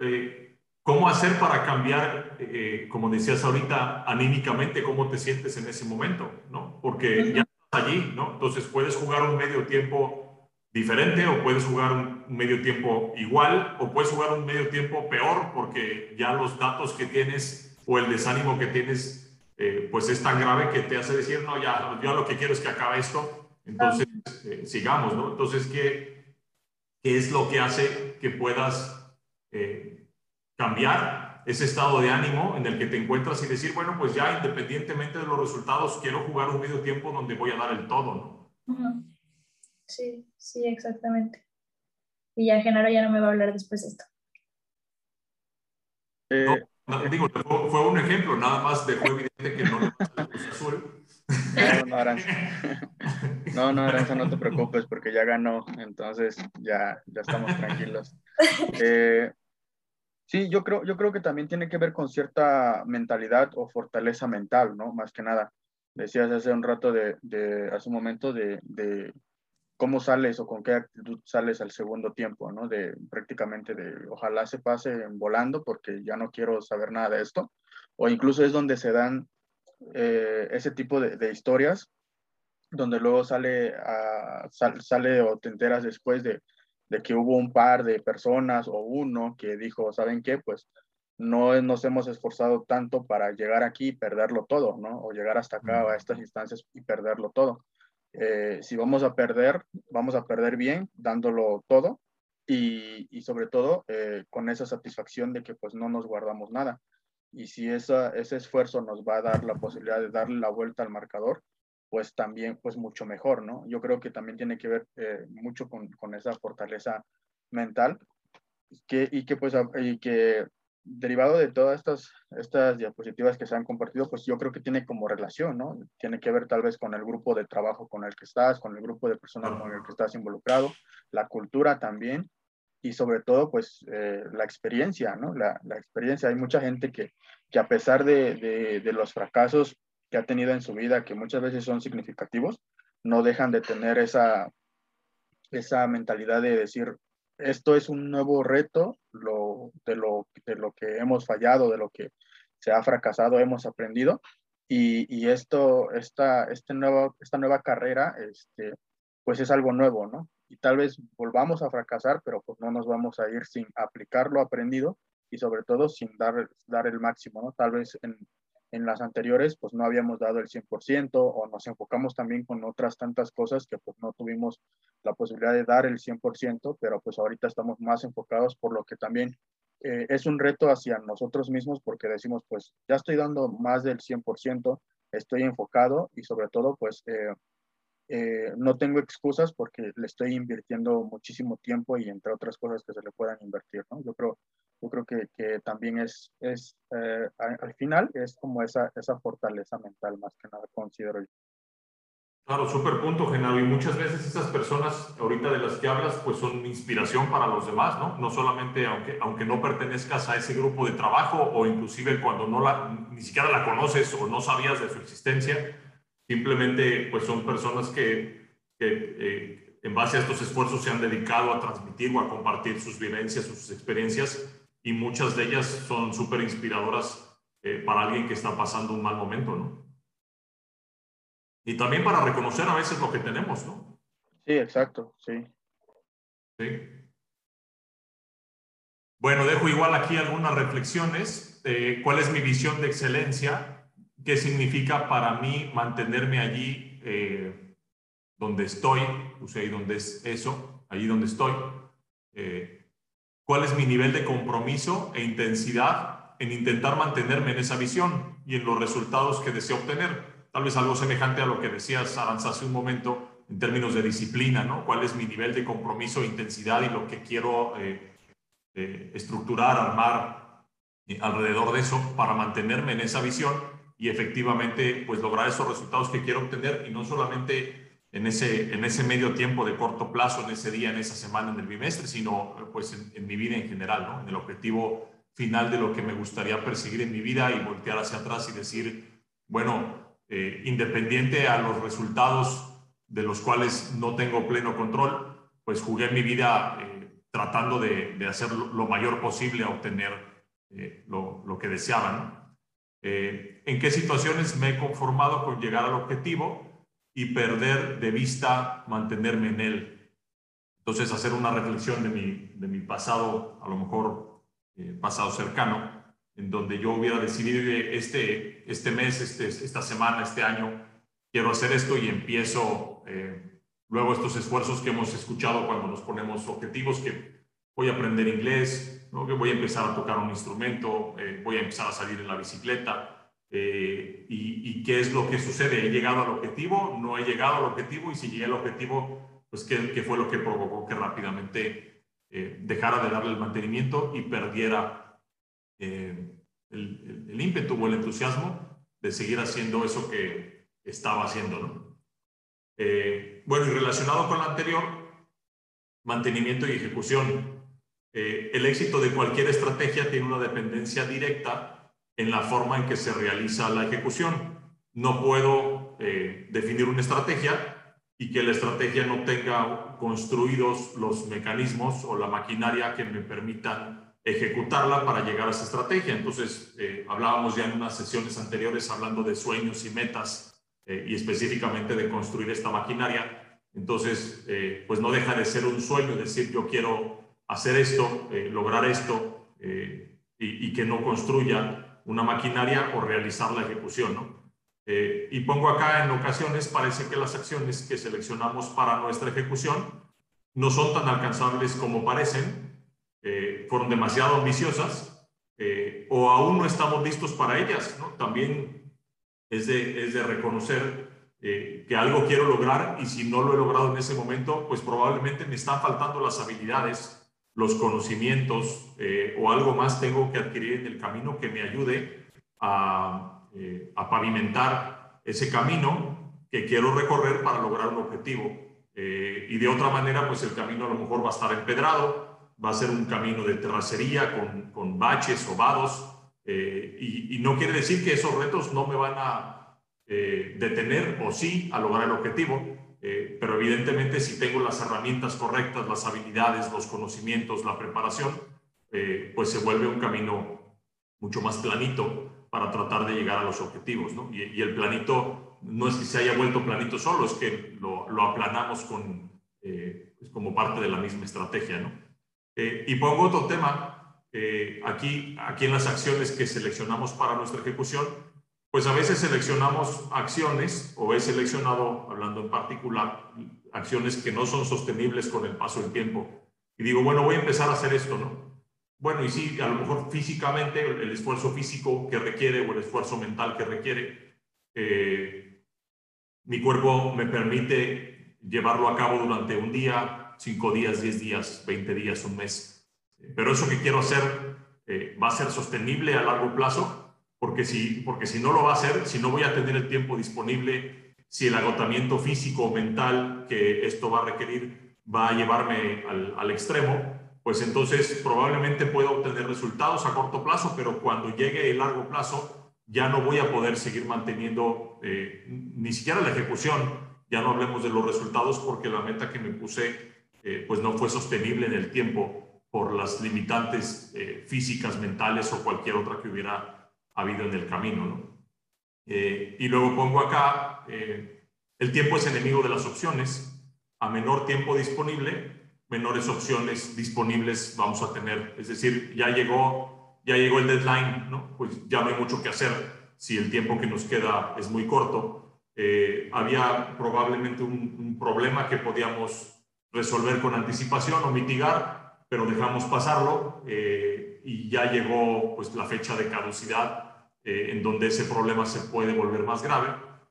Speaker 1: eh, cómo hacer para cambiar, eh, como decías ahorita, anímicamente, cómo te sientes en ese momento, ¿no? Porque ya estás allí, ¿no? Entonces puedes jugar un medio tiempo diferente o puedes jugar un medio tiempo igual o puedes jugar un medio tiempo peor porque ya los datos que tienes o el desánimo que tienes, eh, pues es tan grave que te hace decir, no, ya, yo lo que quiero es que acabe esto entonces, eh, sigamos, ¿no? Entonces, ¿qué, ¿qué, es lo que hace que puedas eh, cambiar ese estado de ánimo en el que te encuentras y decir, bueno, pues ya independientemente de los resultados, quiero jugar un medio tiempo donde voy a dar el todo,
Speaker 2: ¿no? Sí, sí, exactamente. Y ya Genaro ya no me va a hablar después de esto.
Speaker 1: Eh, digo, fue, un ejemplo, nada más dejó evidente que no le azul.
Speaker 3: No, no, Aranza. No, no, Aranza, no te preocupes porque ya ganó, entonces ya, ya estamos tranquilos. Eh, sí, yo creo, yo creo que también tiene que ver con cierta mentalidad o fortaleza mental, ¿no? Más que nada. Decías hace un rato de, de hace un momento de, de cómo sales o con qué actitud sales al segundo tiempo, ¿no? De prácticamente de ojalá se pase volando porque ya no quiero saber nada de esto. O incluso es donde se dan eh, ese tipo de, historias, donde luego sale, sale o te enteras después de, que hubo un par de personas o uno que dijo, ¿saben qué? Pues no nos hemos esforzado tanto para llegar aquí y perderlo todo, ¿no? O llegar hasta acá, a estas instancias y perderlo todo. Eh, si vamos a perder, vamos a perder bien, dándolo todo y, sobre todo eh, con esa satisfacción de que pues no nos guardamos nada y si esa, ese esfuerzo nos va a dar la posibilidad de darle la vuelta al marcador, pues también, pues mucho mejor, ¿no? Yo creo que también tiene que ver eh, mucho con, con, esa fortaleza mental que, y que pues y que derivado de todas estas, estas diapositivas que se han compartido, pues yo creo que tiene como relación, ¿no? Tiene que ver tal vez con el grupo de trabajo con el que estás, con el grupo de personas con el que estás involucrado, la cultura también, y sobre todo, pues, eh, la experiencia, ¿no? La, la, experiencia. Hay mucha gente que, que a pesar de, de, los fracasos que ha tenido en su vida, que muchas veces son significativos, no dejan de tener esa, esa mentalidad de decir, esto es un nuevo reto, lo, de, lo, de lo que hemos fallado, de lo que se ha fracasado, hemos aprendido. Y, y esto, esta, este nuevo, esta nueva carrera, este, pues es algo nuevo, ¿no? Y tal vez volvamos a fracasar, pero pues no nos vamos a ir sin aplicar lo aprendido y sobre todo sin dar, dar el máximo, ¿no? Tal vez en, en las anteriores pues no habíamos dado el 100% o nos enfocamos también con otras tantas cosas que pues no tuvimos la posibilidad de dar el 100%, pero pues ahorita estamos más enfocados por lo que también eh, es un reto hacia nosotros mismos porque decimos, pues ya estoy dando más del 100%, estoy enfocado y sobre todo, pues eh, eh, no tengo excusas porque le estoy invirtiendo muchísimo tiempo y entre otras cosas que se le puedan invertir, ¿no? Yo creo, yo creo que, que también es, es al final, es como esa, esa fortaleza mental más que nada, considero yo.
Speaker 1: Claro, súper punto, Genaro. Y muchas veces esas personas ahorita de las que hablas, pues son inspiración para los demás, ¿no? No solamente aunque, aunque no pertenezcas a ese grupo de trabajo o inclusive cuando no la, ni siquiera la conoces o no sabías de su existencia, simplemente pues son personas que, que eh, en base a estos esfuerzos se han dedicado a transmitir o a compartir sus vivencias, sus experiencias y muchas de ellas son súper inspiradoras eh, para alguien que está pasando un mal momento, ¿no? Y también para reconocer a veces lo que tenemos, ¿no?
Speaker 3: Sí, exacto, sí.
Speaker 1: Sí. Bueno, dejo igual aquí algunas reflexiones. ¿Cuál es mi visión de excelencia? ¿Qué significa para mí mantenerme allí eh, donde estoy? Sea, ahí donde es eso, allí donde estoy. Eh, ¿Cuál es mi nivel de compromiso e intensidad en intentar mantenerme en esa visión y en los resultados que deseo obtener? tal vez algo semejante a lo que decías, Aranza, hace un momento en términos de disciplina, ¿no? ¿Cuál es mi nivel de compromiso e intensidad y lo que quiero eh, eh, estructurar, armar eh, alrededor de eso para mantenerme en esa visión y efectivamente pues lograr esos resultados que quiero obtener y no solamente en ese, en ese medio tiempo de corto plazo, en ese día, en esa semana, en el bimestre, sino pues en, mi vida en general, ¿no? En el objetivo final de lo que me gustaría perseguir en mi vida y voltear hacia atrás y decir, bueno, eh, independiente a los resultados de los cuales no tengo pleno control, pues jugué mi vida eh, tratando de, hacer lo mayor posible a obtener eh, lo, que deseaban. ¿En qué situaciones me he conformado con llegar al objetivo y perder de vista mantenerme en él? Entonces, hacer una reflexión de mi, de mi pasado, a lo mejor pasado cercano, en donde yo hubiera decidido este, este mes, este, esta semana, este año, quiero hacer esto y empiezo eh, luego estos esfuerzos que hemos escuchado cuando nos ponemos objetivos, que voy a aprender inglés, ¿no? que voy a empezar a tocar un instrumento, eh, voy a empezar a salir en la bicicleta. Eh, y, y, qué es lo que sucede? ¿He llegado al objetivo? ¿No he llegado al objetivo? Y si llegué al objetivo, pues qué, qué fue lo que provocó que rápidamente dejara de darle el mantenimiento y perdiera eh, el, ímpetu o el entusiasmo de seguir haciendo eso que estaba haciendo. ¿no? Eh, bueno, y relacionado con lo anterior, mantenimiento y ejecución. Eh, el éxito de cualquier estrategia tiene una dependencia directa en la forma en que se realiza la ejecución. No puedo definir una estrategia y que la estrategia no tenga construidos los mecanismos o la maquinaria que me permitan ejecutarla para llegar a esa estrategia. Entonces, eh, hablábamos ya en unas sesiones anteriores hablando de sueños y metas eh, y específicamente de construir esta maquinaria. Entonces, eh, pues no deja de ser un sueño decir yo quiero hacer esto, lograr esto y, y, que no construya una maquinaria o realizar la ejecución, ¿no? y pongo acá en ocasiones, parece que las acciones que seleccionamos para nuestra ejecución no son tan alcanzables como parecen eh, fueron demasiado ambiciosas eh, o aún no estamos listos para ellas. ¿no? También es de, es de reconocer eh, que algo quiero lograr y si no lo he logrado en ese momento, pues probablemente me están faltando las habilidades, los conocimientos o algo más tengo que adquirir en el camino que me ayude a, a pavimentar ese camino que quiero recorrer para lograr un objetivo. y de otra manera, pues el camino a lo mejor va a estar empedrado, va a ser un camino de terracería con, con baches o vados, eh, y, no quiere decir que esos retos no me van a eh, detener o sí a lograr el objetivo, eh, pero evidentemente si tengo las herramientas correctas, las habilidades, los conocimientos, la preparación, pues se vuelve un camino mucho más planito para tratar de llegar a los objetivos, y, el planito no es que se haya vuelto planito solo, es que lo, aplanamos con, pues como parte de la misma estrategia. Eh, y pongo otro tema, eh, aquí, aquí en las acciones que seleccionamos para nuestra ejecución, pues a veces seleccionamos acciones o he seleccionado, hablando en particular, acciones que no son sostenibles con el paso del tiempo. Y digo, bueno, voy a empezar a hacer esto, ¿no? bueno, y sí, a lo mejor físicamente, el esfuerzo físico que requiere o el esfuerzo mental que requiere, eh, mi cuerpo me permite llevarlo a cabo durante un día, cinco días, diez días, veinte días, un mes. Pero eso que quiero hacer eh, va a ser sostenible a largo plazo, porque si, porque si no lo va a hacer, si no voy a tener el tiempo disponible, si el agotamiento físico o mental que esto va a requerir va a llevarme al, al extremo, pues entonces probablemente pueda obtener resultados a corto plazo, pero cuando llegue el largo plazo ya no voy a poder seguir manteniendo eh, ni siquiera la ejecución, ya no hablemos de los resultados porque la meta que me puse eh, pues no fue sostenible en el tiempo por las limitantes eh, físicas, mentales o cualquier otra que hubiera habido en el camino. ¿no? y luego pongo acá, el tiempo es enemigo de las opciones, a menor tiempo disponible, menores opciones disponibles vamos a tener. Es decir, ya llegó, ya llegó el deadline, ¿no? Pues ya no hay mucho que hacer si el tiempo que nos queda es muy corto. Eh, había probablemente un, problema que podíamos resolver con anticipación o mitigar, pero dejamos pasarlo eh, y ya llegó pues la fecha de caducidad eh, en donde ese problema se puede volver más grave.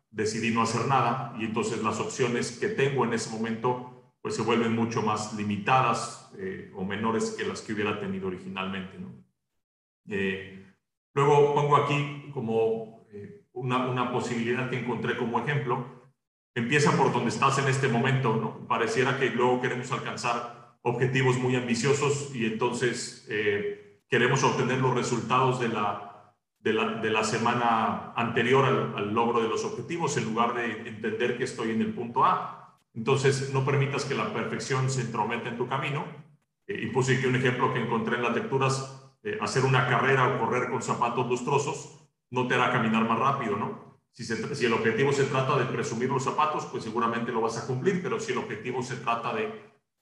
Speaker 1: Decidí no hacer nada y entonces las opciones que tengo en ese momento pues se vuelven mucho más limitadas eh, o menores que las que hubiera tenido originalmente. Eh, luego pongo aquí como una, una, posibilidad que encontré como ejemplo. Empieza por donde estás en este momento. ¿no? Pareciera que luego queremos alcanzar objetivos muy ambiciosos y entonces queremos obtener los resultados de la, de la, de la semana anterior al, logro de los objetivos en lugar de entender que estoy en el punto A entonces, no permitas que la perfección se entrometa en tu camino. Eh, y puse aquí un ejemplo que encontré en las lecturas. Eh, hacer una carrera o correr con zapatos lustrosos no te hará caminar más rápido, ¿no? Si, si, el objetivo se trata de presumir los zapatos, pues seguramente lo vas a cumplir, pero si el objetivo se trata de,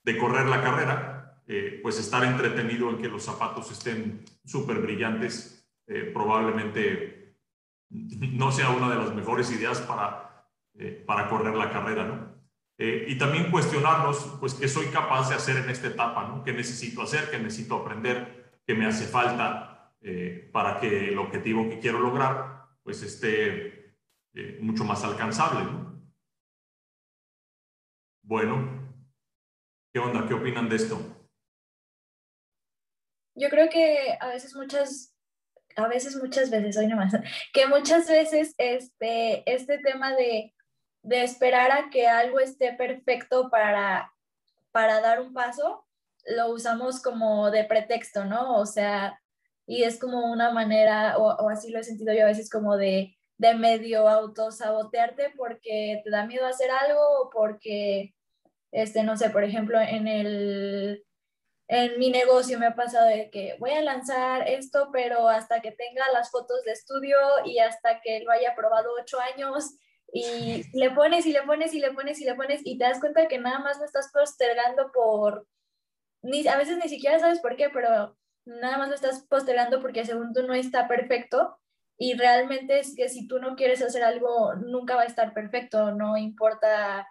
Speaker 1: de correr la carrera, eh, pues estar entretenido en que los zapatos estén súper brillantes, probablemente no sea una de las mejores ideas para, para correr la carrera, ¿no? Eh, y también cuestionarnos, pues, qué soy capaz de hacer en esta etapa, ¿no? ¿Qué necesito hacer? ¿Qué necesito aprender? ¿Qué me hace falta eh, para que el objetivo que quiero lograr, pues, esté eh, mucho más alcanzable, ¿no? Bueno, ¿qué onda? ¿Qué opinan de esto?
Speaker 2: Yo creo que a veces muchas, a veces muchas veces, hoy nomás, que muchas veces este, este tema de de esperar a que algo esté perfecto para, para dar un paso, lo usamos como de pretexto, ¿no? O sea, y es como una manera, o, así lo he sentido yo a veces como de, de medio autosabotearte porque te da miedo hacer algo o porque, este, no sé, por ejemplo, en el, en mi negocio me ha pasado de que voy a lanzar esto, pero hasta que tenga las fotos de estudio y hasta que lo haya probado ocho años y le pones y le pones y le pones y le pones y te das cuenta que nada más lo estás postergando por, ni, a veces ni siquiera sabes por qué, pero nada más lo estás postergando porque según tú no está perfecto y realmente es que si tú no quieres hacer algo nunca va a estar perfecto, no importa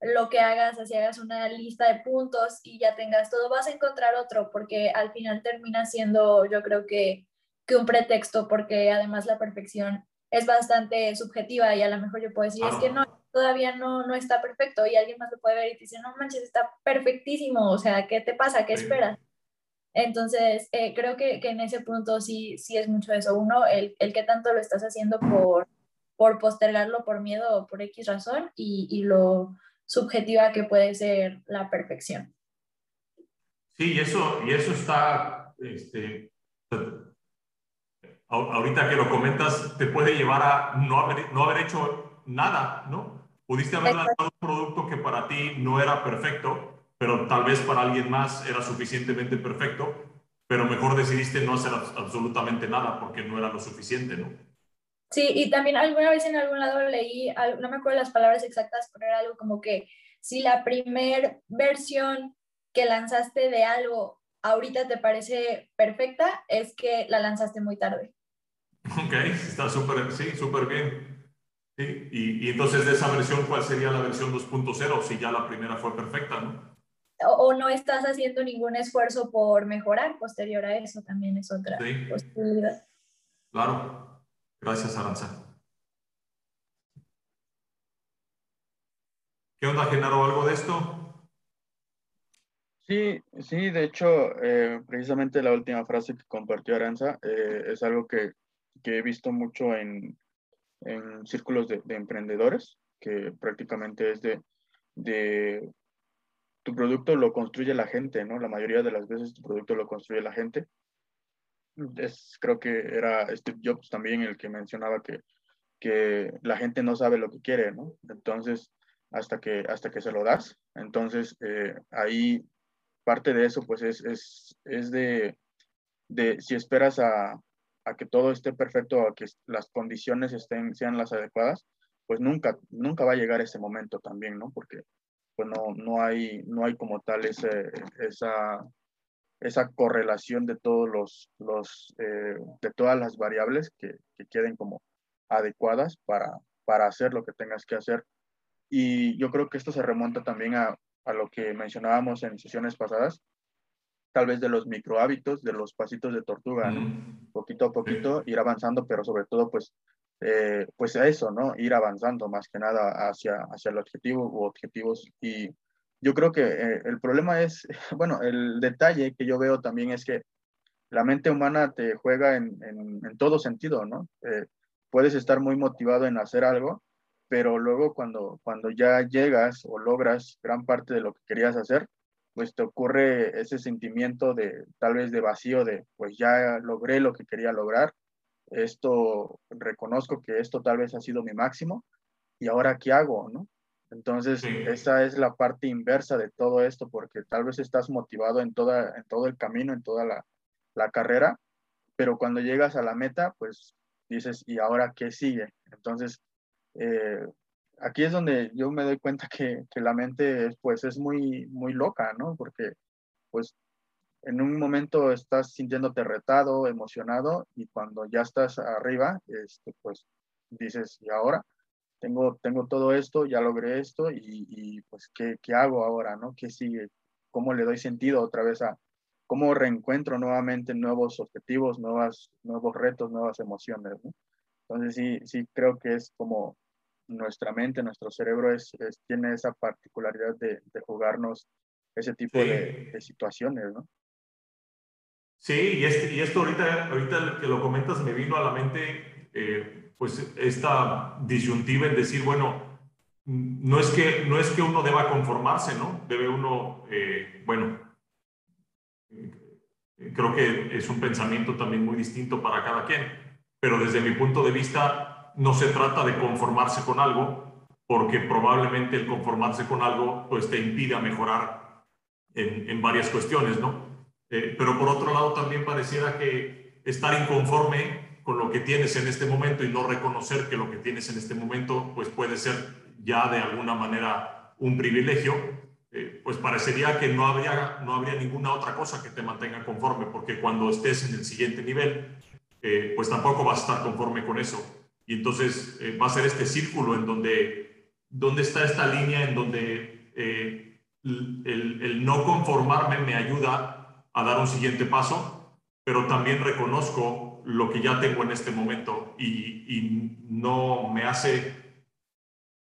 Speaker 2: lo que hagas, así hagas una lista de puntos y ya tengas todo, vas a encontrar otro porque al final termina siendo yo creo que, que un pretexto porque además la perfección es bastante subjetiva y a lo mejor yo puedo decir, es que no, todavía no, no está perfecto y alguien más lo puede ver y te dice, no manches, está perfectísimo, o sea, ¿qué te pasa? ¿Qué esperas? Entonces, eh, creo que, que, en ese punto sí, sí es mucho eso. Uno, el, el que tanto lo estás haciendo por, por postergarlo por miedo o por X razón y, y lo subjetiva que puede ser la perfección.
Speaker 1: Sí, y eso, y eso está, este, ahorita que lo comentas, te puede llevar a no haber, no haber hecho nada, ¿no? Pudiste haber lanzado un producto que para ti no era perfecto, pero tal vez para alguien más era suficientemente perfecto, pero mejor decidiste no hacer absolutamente nada porque no era lo suficiente, ¿no?
Speaker 2: Sí, y también alguna vez en algún lado leí, no me acuerdo las palabras exactas, pero era algo como que si la primer versión que lanzaste de algo ahorita te parece perfecta, es que la lanzaste muy tarde.
Speaker 1: Ok, está súper, sí, súper bien. Y, y, entonces de esa versión, ¿cuál sería la versión 2.0 si ya la primera fue perfecta, no?
Speaker 2: o, no estás haciendo ningún esfuerzo por mejorar posterior a eso, también es otra posibilidad.
Speaker 1: Claro. Gracias, Aranza. ¿Qué onda, Genaro? ¿Algo de esto?
Speaker 3: Sí, sí, de hecho, eh, precisamente la última frase que compartió Aranza eh, es algo que, que, he visto mucho en, en círculos de, de, emprendedores, que prácticamente es de, de tu producto lo construye la gente, ¿no? La mayoría de las veces tu producto lo construye la gente. Es, creo que era Steve Jobs también el que mencionaba que, que la gente no sabe lo que quiere, ¿no? Entonces, hasta que, hasta que se lo das. Entonces, eh, ahí parte de eso, pues es, es, es de, de, si esperas a, a, que todo esté perfecto, a que las condiciones estén, sean las adecuadas, pues nunca, nunca va a llegar ese momento también, ¿no? Porque pues no, no, hay, no hay como tal ese, esa, esa correlación de todos los, los eh, de todas las variables que, que, queden como adecuadas para, para hacer lo que tengas que hacer. Y yo creo que esto se remonta también a, a lo que mencionábamos en sesiones pasadas, tal vez de los micro hábitos, de los pasitos de tortuga, poquito a poquito ir avanzando, pero sobre todo pues eh, pues a eso, ¿no? Ir avanzando más que nada hacia, hacia el objetivo u objetivos. Y yo creo que eh, el problema es, bueno, el detalle que yo veo también es que la mente humana te juega en, en, todo sentido, ¿no? Eh, puedes estar muy motivado en hacer algo, pero luego cuando, cuando ya llegas o logras gran parte de lo que querías hacer, pues te ocurre ese sentimiento de tal vez de vacío de, pues ya logré lo que quería lograr, esto, reconozco que esto tal vez ha sido mi máximo, y ahora qué hago, ¿no? Entonces, esa es la parte inversa de todo esto, porque tal vez estás motivado en, toda, en todo el camino, en toda la, la carrera, pero cuando llegas a la meta, pues dices, ¿y ahora qué sigue? Entonces, eh, aquí es donde yo me doy cuenta que, que, la mente pues es muy, muy loca, ¿no? Porque pues en un momento estás sintiéndote retado, emocionado, y cuando ya estás arriba, este, pues dices, ¿y ahora? Tengo, tengo todo esto, ya logré esto, y, y pues, ¿qué, ¿qué, hago ahora? ¿no? ¿Qué sigue? ¿Cómo le doy sentido otra vez a, cómo reencuentro nuevamente nuevos objetivos, nuevas, nuevos retos, nuevas emociones? ¿no? Entonces, sí, sí creo que es como nuestra mente, nuestro cerebro es, tiene esa particularidad de, de jugarnos ese tipo de, de situaciones, ¿no?
Speaker 1: Sí, y, este, y esto ahorita, ahorita que lo comentas me vino a la mente, eh, pues esta disyuntiva en decir, bueno, no es que, no es que uno deba conformarse, ¿no? Debe uno, eh, bueno, creo que es un pensamiento también muy distinto para cada quien, pero desde mi punto de vista no se trata de conformarse con algo, porque probablemente el conformarse con algo pues te impida mejorar en, en varias cuestiones, ¿no? Eh, pero por otro lado también pareciera que estar inconforme con lo que tienes en este momento y no reconocer que lo que tienes en este momento pues puede ser ya de alguna manera un privilegio, eh, pues parecería que no habría, no habría ninguna otra cosa que te mantenga conforme, porque cuando estés en el siguiente nivel, eh, pues tampoco vas a estar conforme con eso. Y entonces va a ser este círculo en donde, donde está esta línea en donde el no conformarme me ayuda a dar un siguiente paso, pero también reconozco lo que ya tengo en este momento y, no me hace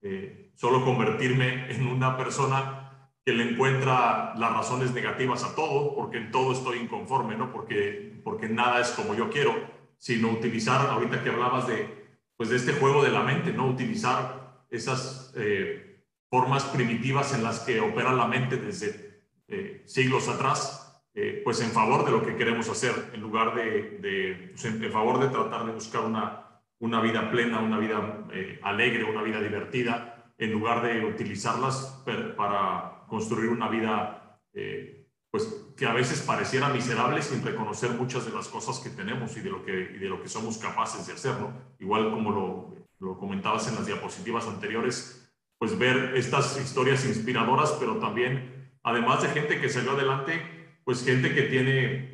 Speaker 1: eh, solo convertirme en una persona que le encuentra las razones negativas a todo, porque en todo estoy inconforme, ¿no? Porque, porque nada es como yo quiero, sino utilizar, ahorita que hablabas de, pues de este juego de la mente, ¿no? Utilizar esas eh, formas primitivas en las que opera la mente desde eh, siglos atrás eh, pues en favor de lo que queremos hacer, en lugar de, pues, en, favor de tratar de buscar una, una vida plena, una vida eh, alegre, una vida divertida, en lugar de utilizarlas para construir una vida eh, pues que a veces pareciera miserable sin reconocer muchas de las cosas que tenemos y de lo que, de lo que somos capaces de hacer, Igual como lo, lo comentabas en las diapositivas anteriores, pues ver estas historias inspiradoras, pero también, además de gente que salió adelante, pues gente que tiene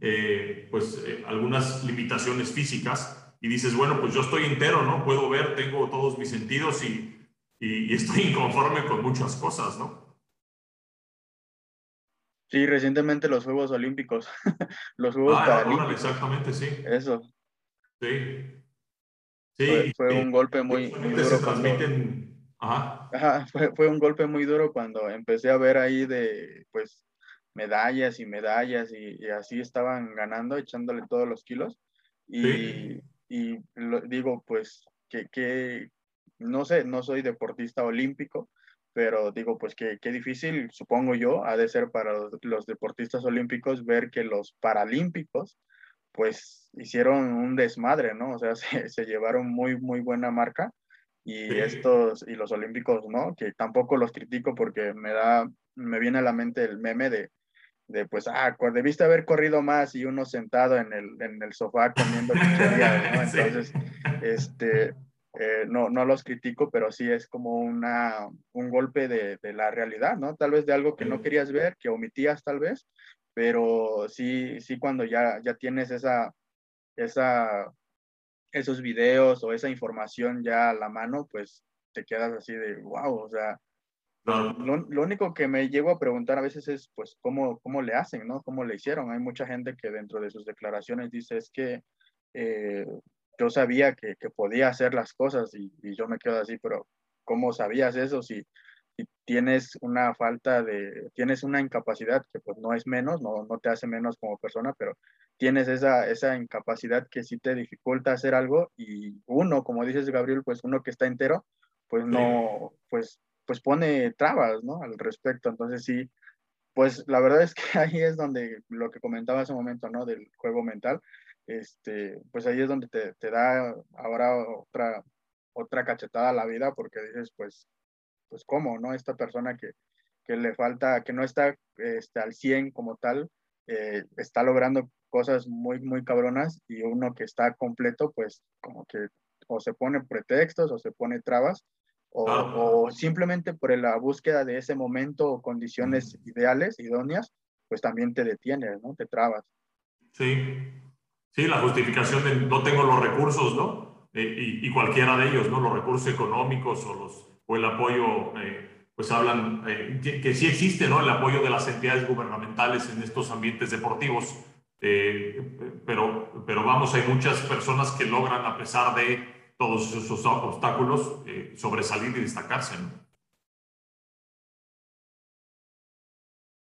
Speaker 1: eh, pues eh, algunas limitaciones físicas y dices, bueno, pues yo estoy entero, ¿no? Puedo ver, tengo todos mis sentidos y, y, estoy inconforme con muchas cosas, ¿no?
Speaker 3: Sí, recientemente los Juegos Olímpicos, los Juegos
Speaker 1: ah, Paralímpicos. exactamente, sí.
Speaker 3: Eso.
Speaker 1: Sí.
Speaker 3: Sí. Fue, un golpe muy, muy duro.
Speaker 1: Se transmiten... Ajá.
Speaker 3: Ajá, fue, fue un golpe muy duro cuando empecé a ver ahí de, pues, medallas y medallas y, así estaban ganando, echándole todos los kilos. Y, y digo, pues, que, que, no sé, no soy deportista olímpico, pero digo, pues que qué difícil, supongo yo, ha de ser para los, deportistas olímpicos ver que los paralímpicos, pues hicieron un desmadre, ¿no? O sea, se, llevaron muy, muy buena marca y estos, y los olímpicos, ¿no? Que tampoco los critico porque me da, me viene a la mente el meme de, de pues, ah, debiste haber corrido más y uno sentado en el, en el sofá comiendo chucherías, ¿no? Entonces, este, eh, no, no los critico, pero sí es como una, un golpe de, de, la realidad, ¿no? Tal vez de algo que no querías ver, que omitías tal vez, pero sí, sí cuando ya, ya tienes esa, esa, esos videos o esa información ya a la mano, pues te quedas así de, wow, o sea, lo, lo, único que me llego a preguntar a veces es, pues, ¿cómo, cómo le hacen, no? ¿Cómo le hicieron? Hay mucha gente que dentro de sus declaraciones dice, es que eh, yo sabía que, que, podía hacer las cosas y, y, yo me quedo así, pero ¿cómo sabías eso si, si, tienes una falta de, tienes una incapacidad que pues no es menos, no, no te hace menos como persona, pero tienes esa, esa incapacidad que sí te dificulta hacer algo y uno, como dices Gabriel, pues uno que está entero, pues no, pues, pues pone trabas, ¿no? Al respecto. Entonces sí, pues la verdad es que ahí es donde lo que comentaba hace un momento, ¿no? Del juego mental, este, pues ahí es donde te, te, da ahora otra, otra cachetada a la vida porque dices, pues, pues cómo, ¿no? Esta persona que, que le falta, que no está este, al 100 como tal, eh, está logrando cosas muy, muy cabronas y uno que está completo, pues como que o se pone pretextos o se pone trabas o, o simplemente por la búsqueda de ese momento o condiciones ideales, idóneas, pues también te detienes, ¿no? Te trabas.
Speaker 1: Sí, Sí, la justificación de no tengo los recursos, ¿no? Eh, y, cualquiera de ellos, ¿no? Los recursos económicos o, los, o el apoyo, eh, pues hablan eh, que, sí existe, ¿no? El apoyo de las entidades gubernamentales en estos ambientes deportivos. pero, pero vamos, hay muchas personas que logran, a pesar de todos esos obstáculos, sobresalir y destacarse, ¿no?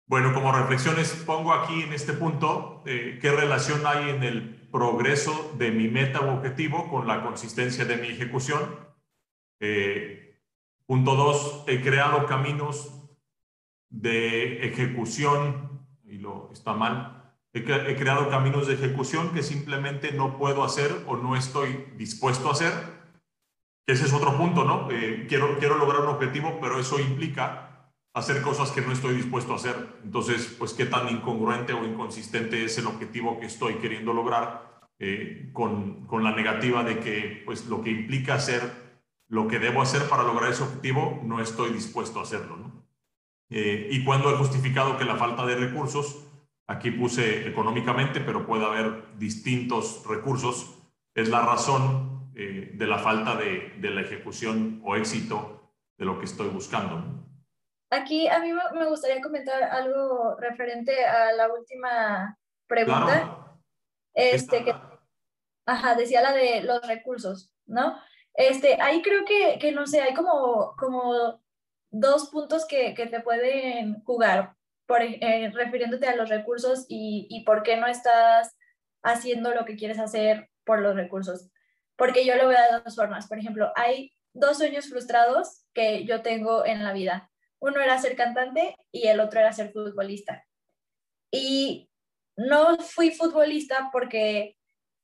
Speaker 1: Bueno, como reflexiones pongo aquí en este punto qué relación hay en el progreso de mi meta u objetivo con la consistencia de mi ejecución. Eh, punto dos, he creado caminos de ejecución, y lo está mal, he, creado caminos de ejecución que simplemente no puedo hacer o no estoy dispuesto a hacer. Ese es otro punto, ¿no? Eh, quiero, quiero lograr un objetivo, pero eso implica hacer cosas que no estoy dispuesto a hacer. Entonces, pues, ¿qué tan incongruente o inconsistente es el objetivo que estoy queriendo lograr eh, con, con, la negativa de que, pues, lo que implica hacer lo que debo hacer para lograr ese objetivo, no estoy dispuesto a hacerlo, ¿no? Eh, y cuando he justificado que la falta de recursos, aquí puse económicamente, pero puede haber distintos recursos, es la razón eh, de la falta de, de, la ejecución o éxito de lo que estoy buscando.
Speaker 2: Aquí a mí me gustaría comentar algo referente a la última pregunta. Este, que, ajá, decía la de los recursos, ¿no? Este, ahí creo que, que no sé, hay como, como dos puntos que, que te pueden jugar, eh, refiriéndote a los recursos y, y por qué no estás haciendo lo que quieres hacer por los recursos. Porque yo lo veo de dos formas. Por ejemplo, hay dos sueños frustrados que yo tengo en la vida. Uno era ser cantante y el otro era ser futbolista. Y no fui futbolista porque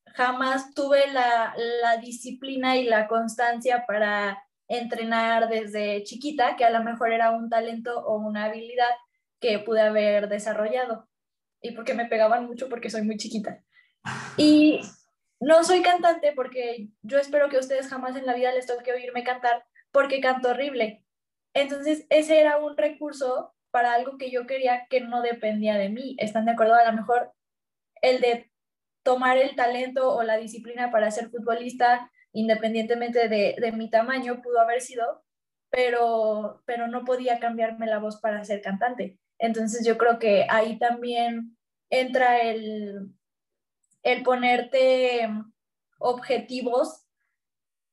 Speaker 2: jamás tuve la, disciplina y la constancia para entrenar desde chiquita, que a lo mejor era un talento o una habilidad que pude haber desarrollado. Y porque me pegaban mucho porque soy muy chiquita. Y no soy cantante porque yo espero que a ustedes jamás en la vida les toque oírme cantar porque canto horrible. Entonces, ese era un recurso para algo que yo quería que no dependía de mí. ¿Están de acuerdo? A lo mejor el de tomar el talento o la disciplina para ser futbolista, independientemente de, de mi tamaño, pudo haber sido, pero, pero no podía cambiarme la voz para ser cantante. Entonces yo creo que ahí también entra el, el ponerte objetivos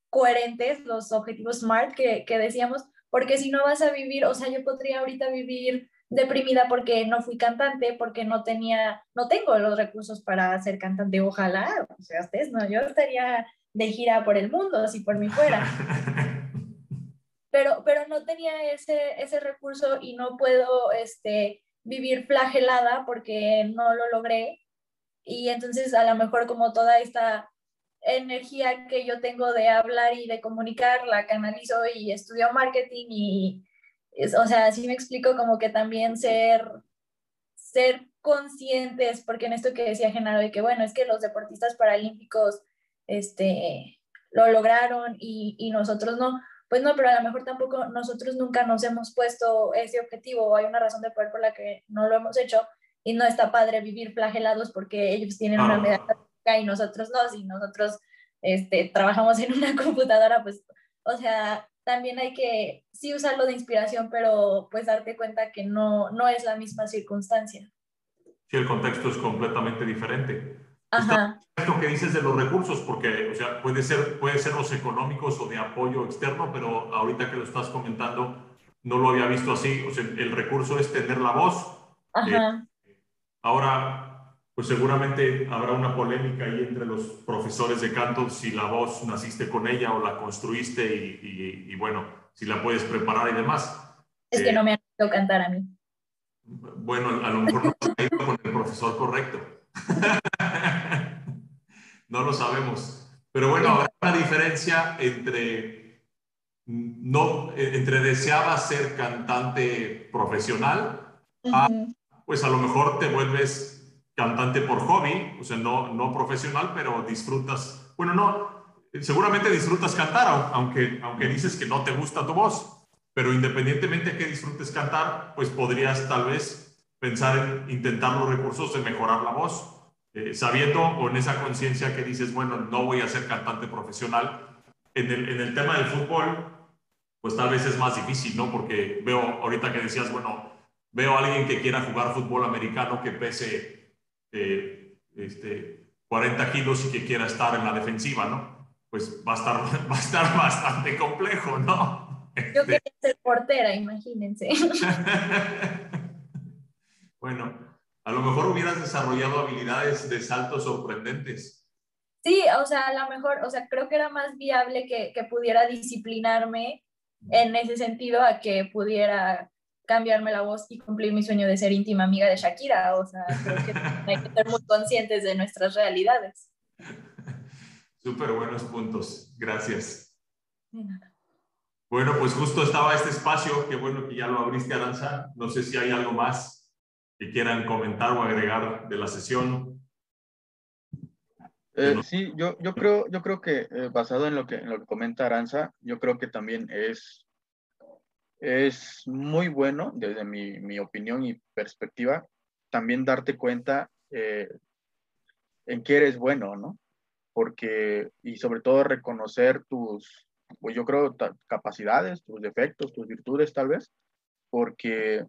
Speaker 2: coherentes, los objetivos SMART que, que decíamos, porque si no vas a vivir, o sea, yo podría ahorita vivir deprimida porque no fui cantante, porque no tenía, no tengo los recursos para ser cantante, ojalá, o sea, no, yo estaría de gira por el mundo si por mí fuera. Pero, pero no tenía ese, ese recurso y no puedo este, vivir flagelada porque no lo logré. Y entonces a lo mejor como toda esta energía que yo tengo de hablar y de comunicar, la canalizo y estudio marketing y, o sea, sí me explico como que también ser, ser conscientes, porque en esto que decía Genaro, de que bueno, es que los deportistas paralímpicos este, lo lograron y, y nosotros no, pues no, pero a lo mejor tampoco nosotros nunca nos hemos puesto ese objetivo o hay una razón de poder por la que no lo hemos hecho y no está padre vivir flagelados porque ellos tienen una medalla y nosotros no, si nosotros este, trabajamos en una computadora, pues, o sea, también hay que sí usarlo de inspiración, pero pues darte cuenta que no, no es la misma circunstancia.
Speaker 1: Sí, el contexto es completamente diferente. Ajá. Esto que dices de los recursos, porque, o sea, puede ser, puede ser los económicos o de apoyo externo, pero ahorita que lo estás comentando, no lo había visto así. O sea, el recurso es tener la voz. Ajá. Eh, ahora, pues seguramente habrá una polémica ahí entre los profesores de canto si la voz naciste con ella o la construiste y, y, bueno, si la puedes preparar y demás.
Speaker 2: Es que eh, no me ha hecho cantar a mí.
Speaker 1: Bueno, a lo mejor no ido con el profesor correcto. no lo sabemos. Pero bueno, habrá una diferencia entre, no, entre deseaba ser cantante profesional a, pues a lo mejor te vuelves cantante por hobby, o sea, no, no profesional, pero disfrutas, bueno, no, seguramente disfrutas cantar, aunque, aunque dices que no te gusta tu voz, pero independientemente de que disfrutes cantar, pues podrías tal vez pensar en intentar los recursos de mejorar la voz, eh, sabiendo en esa conciencia que dices, bueno, no voy a ser cantante profesional. En el, en el tema del fútbol, pues tal vez es más difícil, ¿no? Porque veo ahorita que decías, bueno, veo a alguien que quiera jugar fútbol americano que pese eh, este, 40 kilos y que quiera estar en la defensiva, ¿no? Pues va a estar, va a estar bastante complejo, ¿no?
Speaker 2: Yo quería ser portera, imagínense.
Speaker 1: Bueno, a lo mejor hubieras desarrollado habilidades de saltos sorprendentes.
Speaker 2: Sí, o sea, a lo mejor, o sea, creo que era más viable que, que pudiera disciplinarme en ese sentido a que pudiera cambiarme la voz y cumplir mi sueño de ser íntima amiga de Shakira. O sea, creo que hay que ser muy conscientes de nuestras realidades.
Speaker 1: Súper buenos puntos. Gracias. Bueno, pues justo estaba este espacio. Qué bueno que ya lo abriste, Aranza. No sé si hay algo más que quieran comentar o agregar de la sesión.
Speaker 3: Eh, sí, yo, yo, creo, yo creo que eh, basado en lo que, en lo que comenta Aranza, yo creo que también es, es muy bueno, desde mi, mi opinión y perspectiva, también darte cuenta eh, en qué eres bueno, ¿no? Porque, y sobre todo reconocer tus, pues yo creo, capacidades, tus defectos, tus virtudes tal vez, porque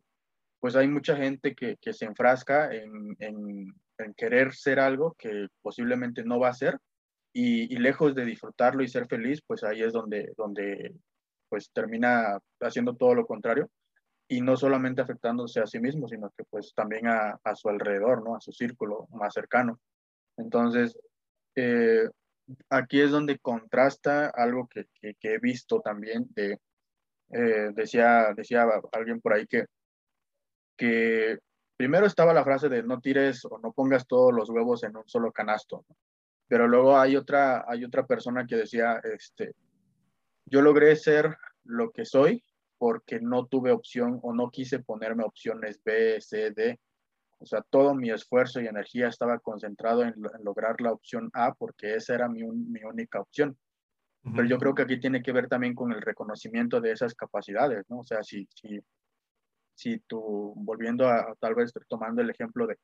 Speaker 3: pues hay mucha gente que, que se enfrasca en, en, querer ser algo que posiblemente no va a ser y, y, lejos de disfrutarlo y ser feliz, pues ahí es donde, donde pues termina haciendo todo lo contrario y no solamente afectándose a sí mismo, sino que pues también a, a su alrededor, ¿no? A su círculo más cercano. Entonces, eh, aquí es donde contrasta algo que, que, he visto también de, eh, decía, decía alguien por ahí que que primero estaba la frase de no tires o no pongas todos los huevos en un solo canasto, pero luego hay otra, hay otra persona que decía, este, yo logré ser lo que soy porque no tuve opción o no quise ponerme opciones B, C, D. O sea, todo mi esfuerzo y energía estaba concentrado en, lograr la opción A porque esa era mi, mi única opción. Pero yo creo que aquí tiene que ver también con el reconocimiento de esas capacidades, ¿no? O sea, si, si, si tú, volviendo a tal vez tomando el ejemplo de,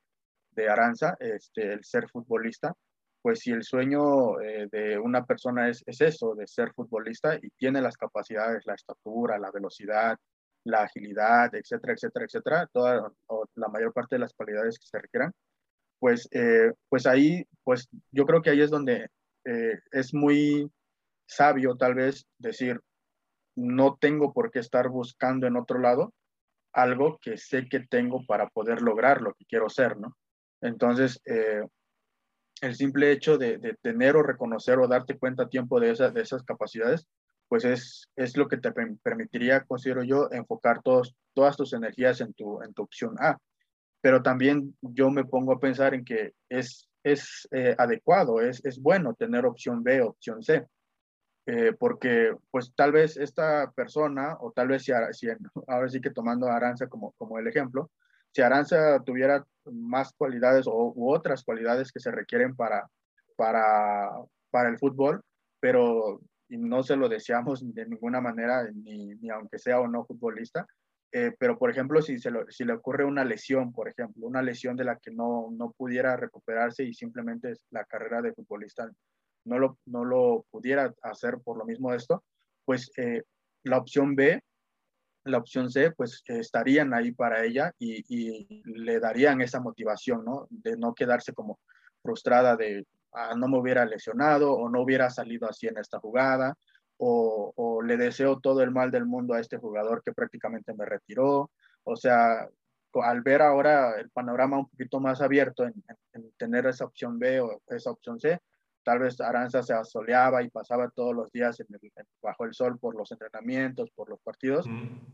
Speaker 3: de Aranza, este, el ser futbolista, pues si el sueño eh, de una persona es, es, eso, de ser futbolista y tiene las capacidades, la estatura, la velocidad, la agilidad, etcétera, etcétera, etcétera, toda o la mayor parte de las cualidades que se requieran, pues, eh, pues ahí, pues yo creo que ahí es donde eh, es muy sabio tal vez decir, no tengo por qué estar buscando en otro lado algo que sé que tengo para poder lograr lo que quiero ser, ¿no? Entonces, eh, el simple hecho de, tener o reconocer o darte cuenta a tiempo de, de esas capacidades, pues es, es lo que te permitiría, considero yo, enfocar todos, todas tus energías en tu, en tu opción A. Pero también yo me pongo a pensar en que es, es eh, adecuado, es, es bueno tener opción B, opción C. Eh, porque pues tal vez esta persona, o tal vez si, si, ahora sí que tomando a Aranza como, como el ejemplo, si Aranza tuviera más cualidades o, u otras cualidades que se requieren para, para, para el fútbol, pero no se lo deseamos de ninguna manera, ni, ni aunque sea o no futbolista, eh, pero por ejemplo, si, se si le ocurre una lesión, por ejemplo, una lesión de la que no, no pudiera recuperarse y simplemente la carrera de futbolista no lo, no lo pudiera hacer por lo mismo de esto, pues eh, la opción B la opción C, pues estarían ahí para ella y, le darían esa motivación, ¿no? De no quedarse como frustrada de, ah, no me hubiera lesionado o no hubiera salido así en esta jugada o, o, le deseo todo el mal del mundo a este jugador que prácticamente me retiró. O sea, al ver ahora el panorama un poquito más abierto en tener esa opción B o esa opción C, Tal vez Aranza se asoleaba y pasaba todos los días bajo el sol por los entrenamientos, por los partidos,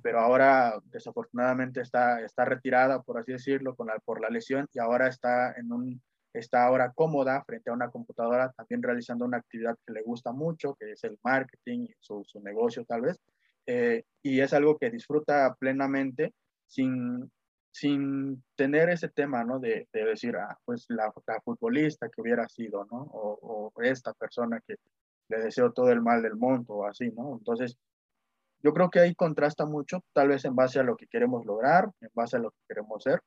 Speaker 3: pero ahora desafortunadamente está, está retirada, por así decirlo, con la, por la lesión y ahora está en un está ahora cómoda frente a una computadora, también realizando una actividad que le gusta mucho, que es el marketing, su, su negocio tal vez, eh, y es algo que disfruta plenamente sin, sin tener ese tema, ¿no? De, decir, ah, pues la, futbolista que hubiera sido, ¿no? O, esta persona que le deseo todo el mal del mundo, o así, ¿no? Entonces, yo creo que ahí contrasta mucho, tal vez en base a lo que queremos lograr, en base a lo que queremos ser,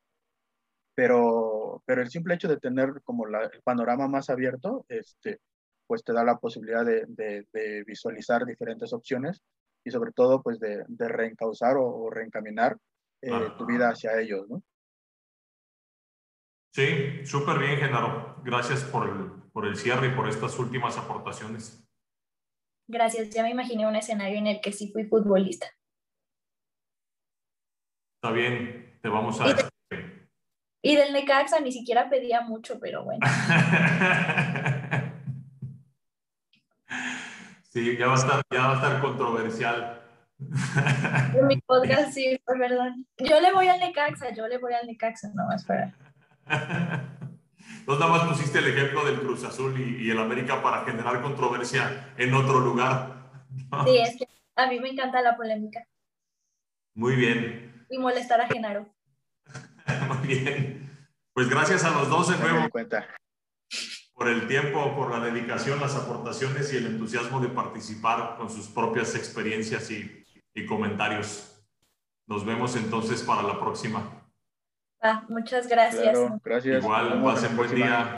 Speaker 3: pero, pero el simple hecho de tener como el panorama más abierto, este, pues te da la posibilidad de, de, visualizar diferentes opciones y sobre todo, pues de, reencauzar o, o reencaminar eh, tu vida hacia ellos, ¿no?
Speaker 1: Sí, súper bien, Genaro. Gracias por el, por el cierre y por estas últimas aportaciones.
Speaker 2: Gracias, ya me imaginé un escenario en el que sí fui futbolista.
Speaker 1: Está bien, te vamos a...
Speaker 2: Y, del Necaxa ni siquiera pedía mucho, pero bueno.
Speaker 1: sí, ya va a estar, ya va a estar controversial.
Speaker 2: En mi podcast, sí, perdón. Yo le voy al Necaxa, yo le voy al Necaxa, no más para.
Speaker 1: Entonces nada más pusiste el ejemplo del Cruz Azul y, el América para generar controversia en otro lugar.
Speaker 2: Sí, es que a mí me encanta la polémica.
Speaker 1: Muy bien.
Speaker 2: Y molestar a Genaro.
Speaker 1: Muy bien. Pues gracias a los dos de nuevo por el tiempo, por la dedicación, las aportaciones y el entusiasmo de participar con sus propias experiencias y, y comentarios. Nos vemos entonces para la próxima.
Speaker 2: Ah, muchas gracias.
Speaker 3: gracias.
Speaker 1: Igual, pasen buen día.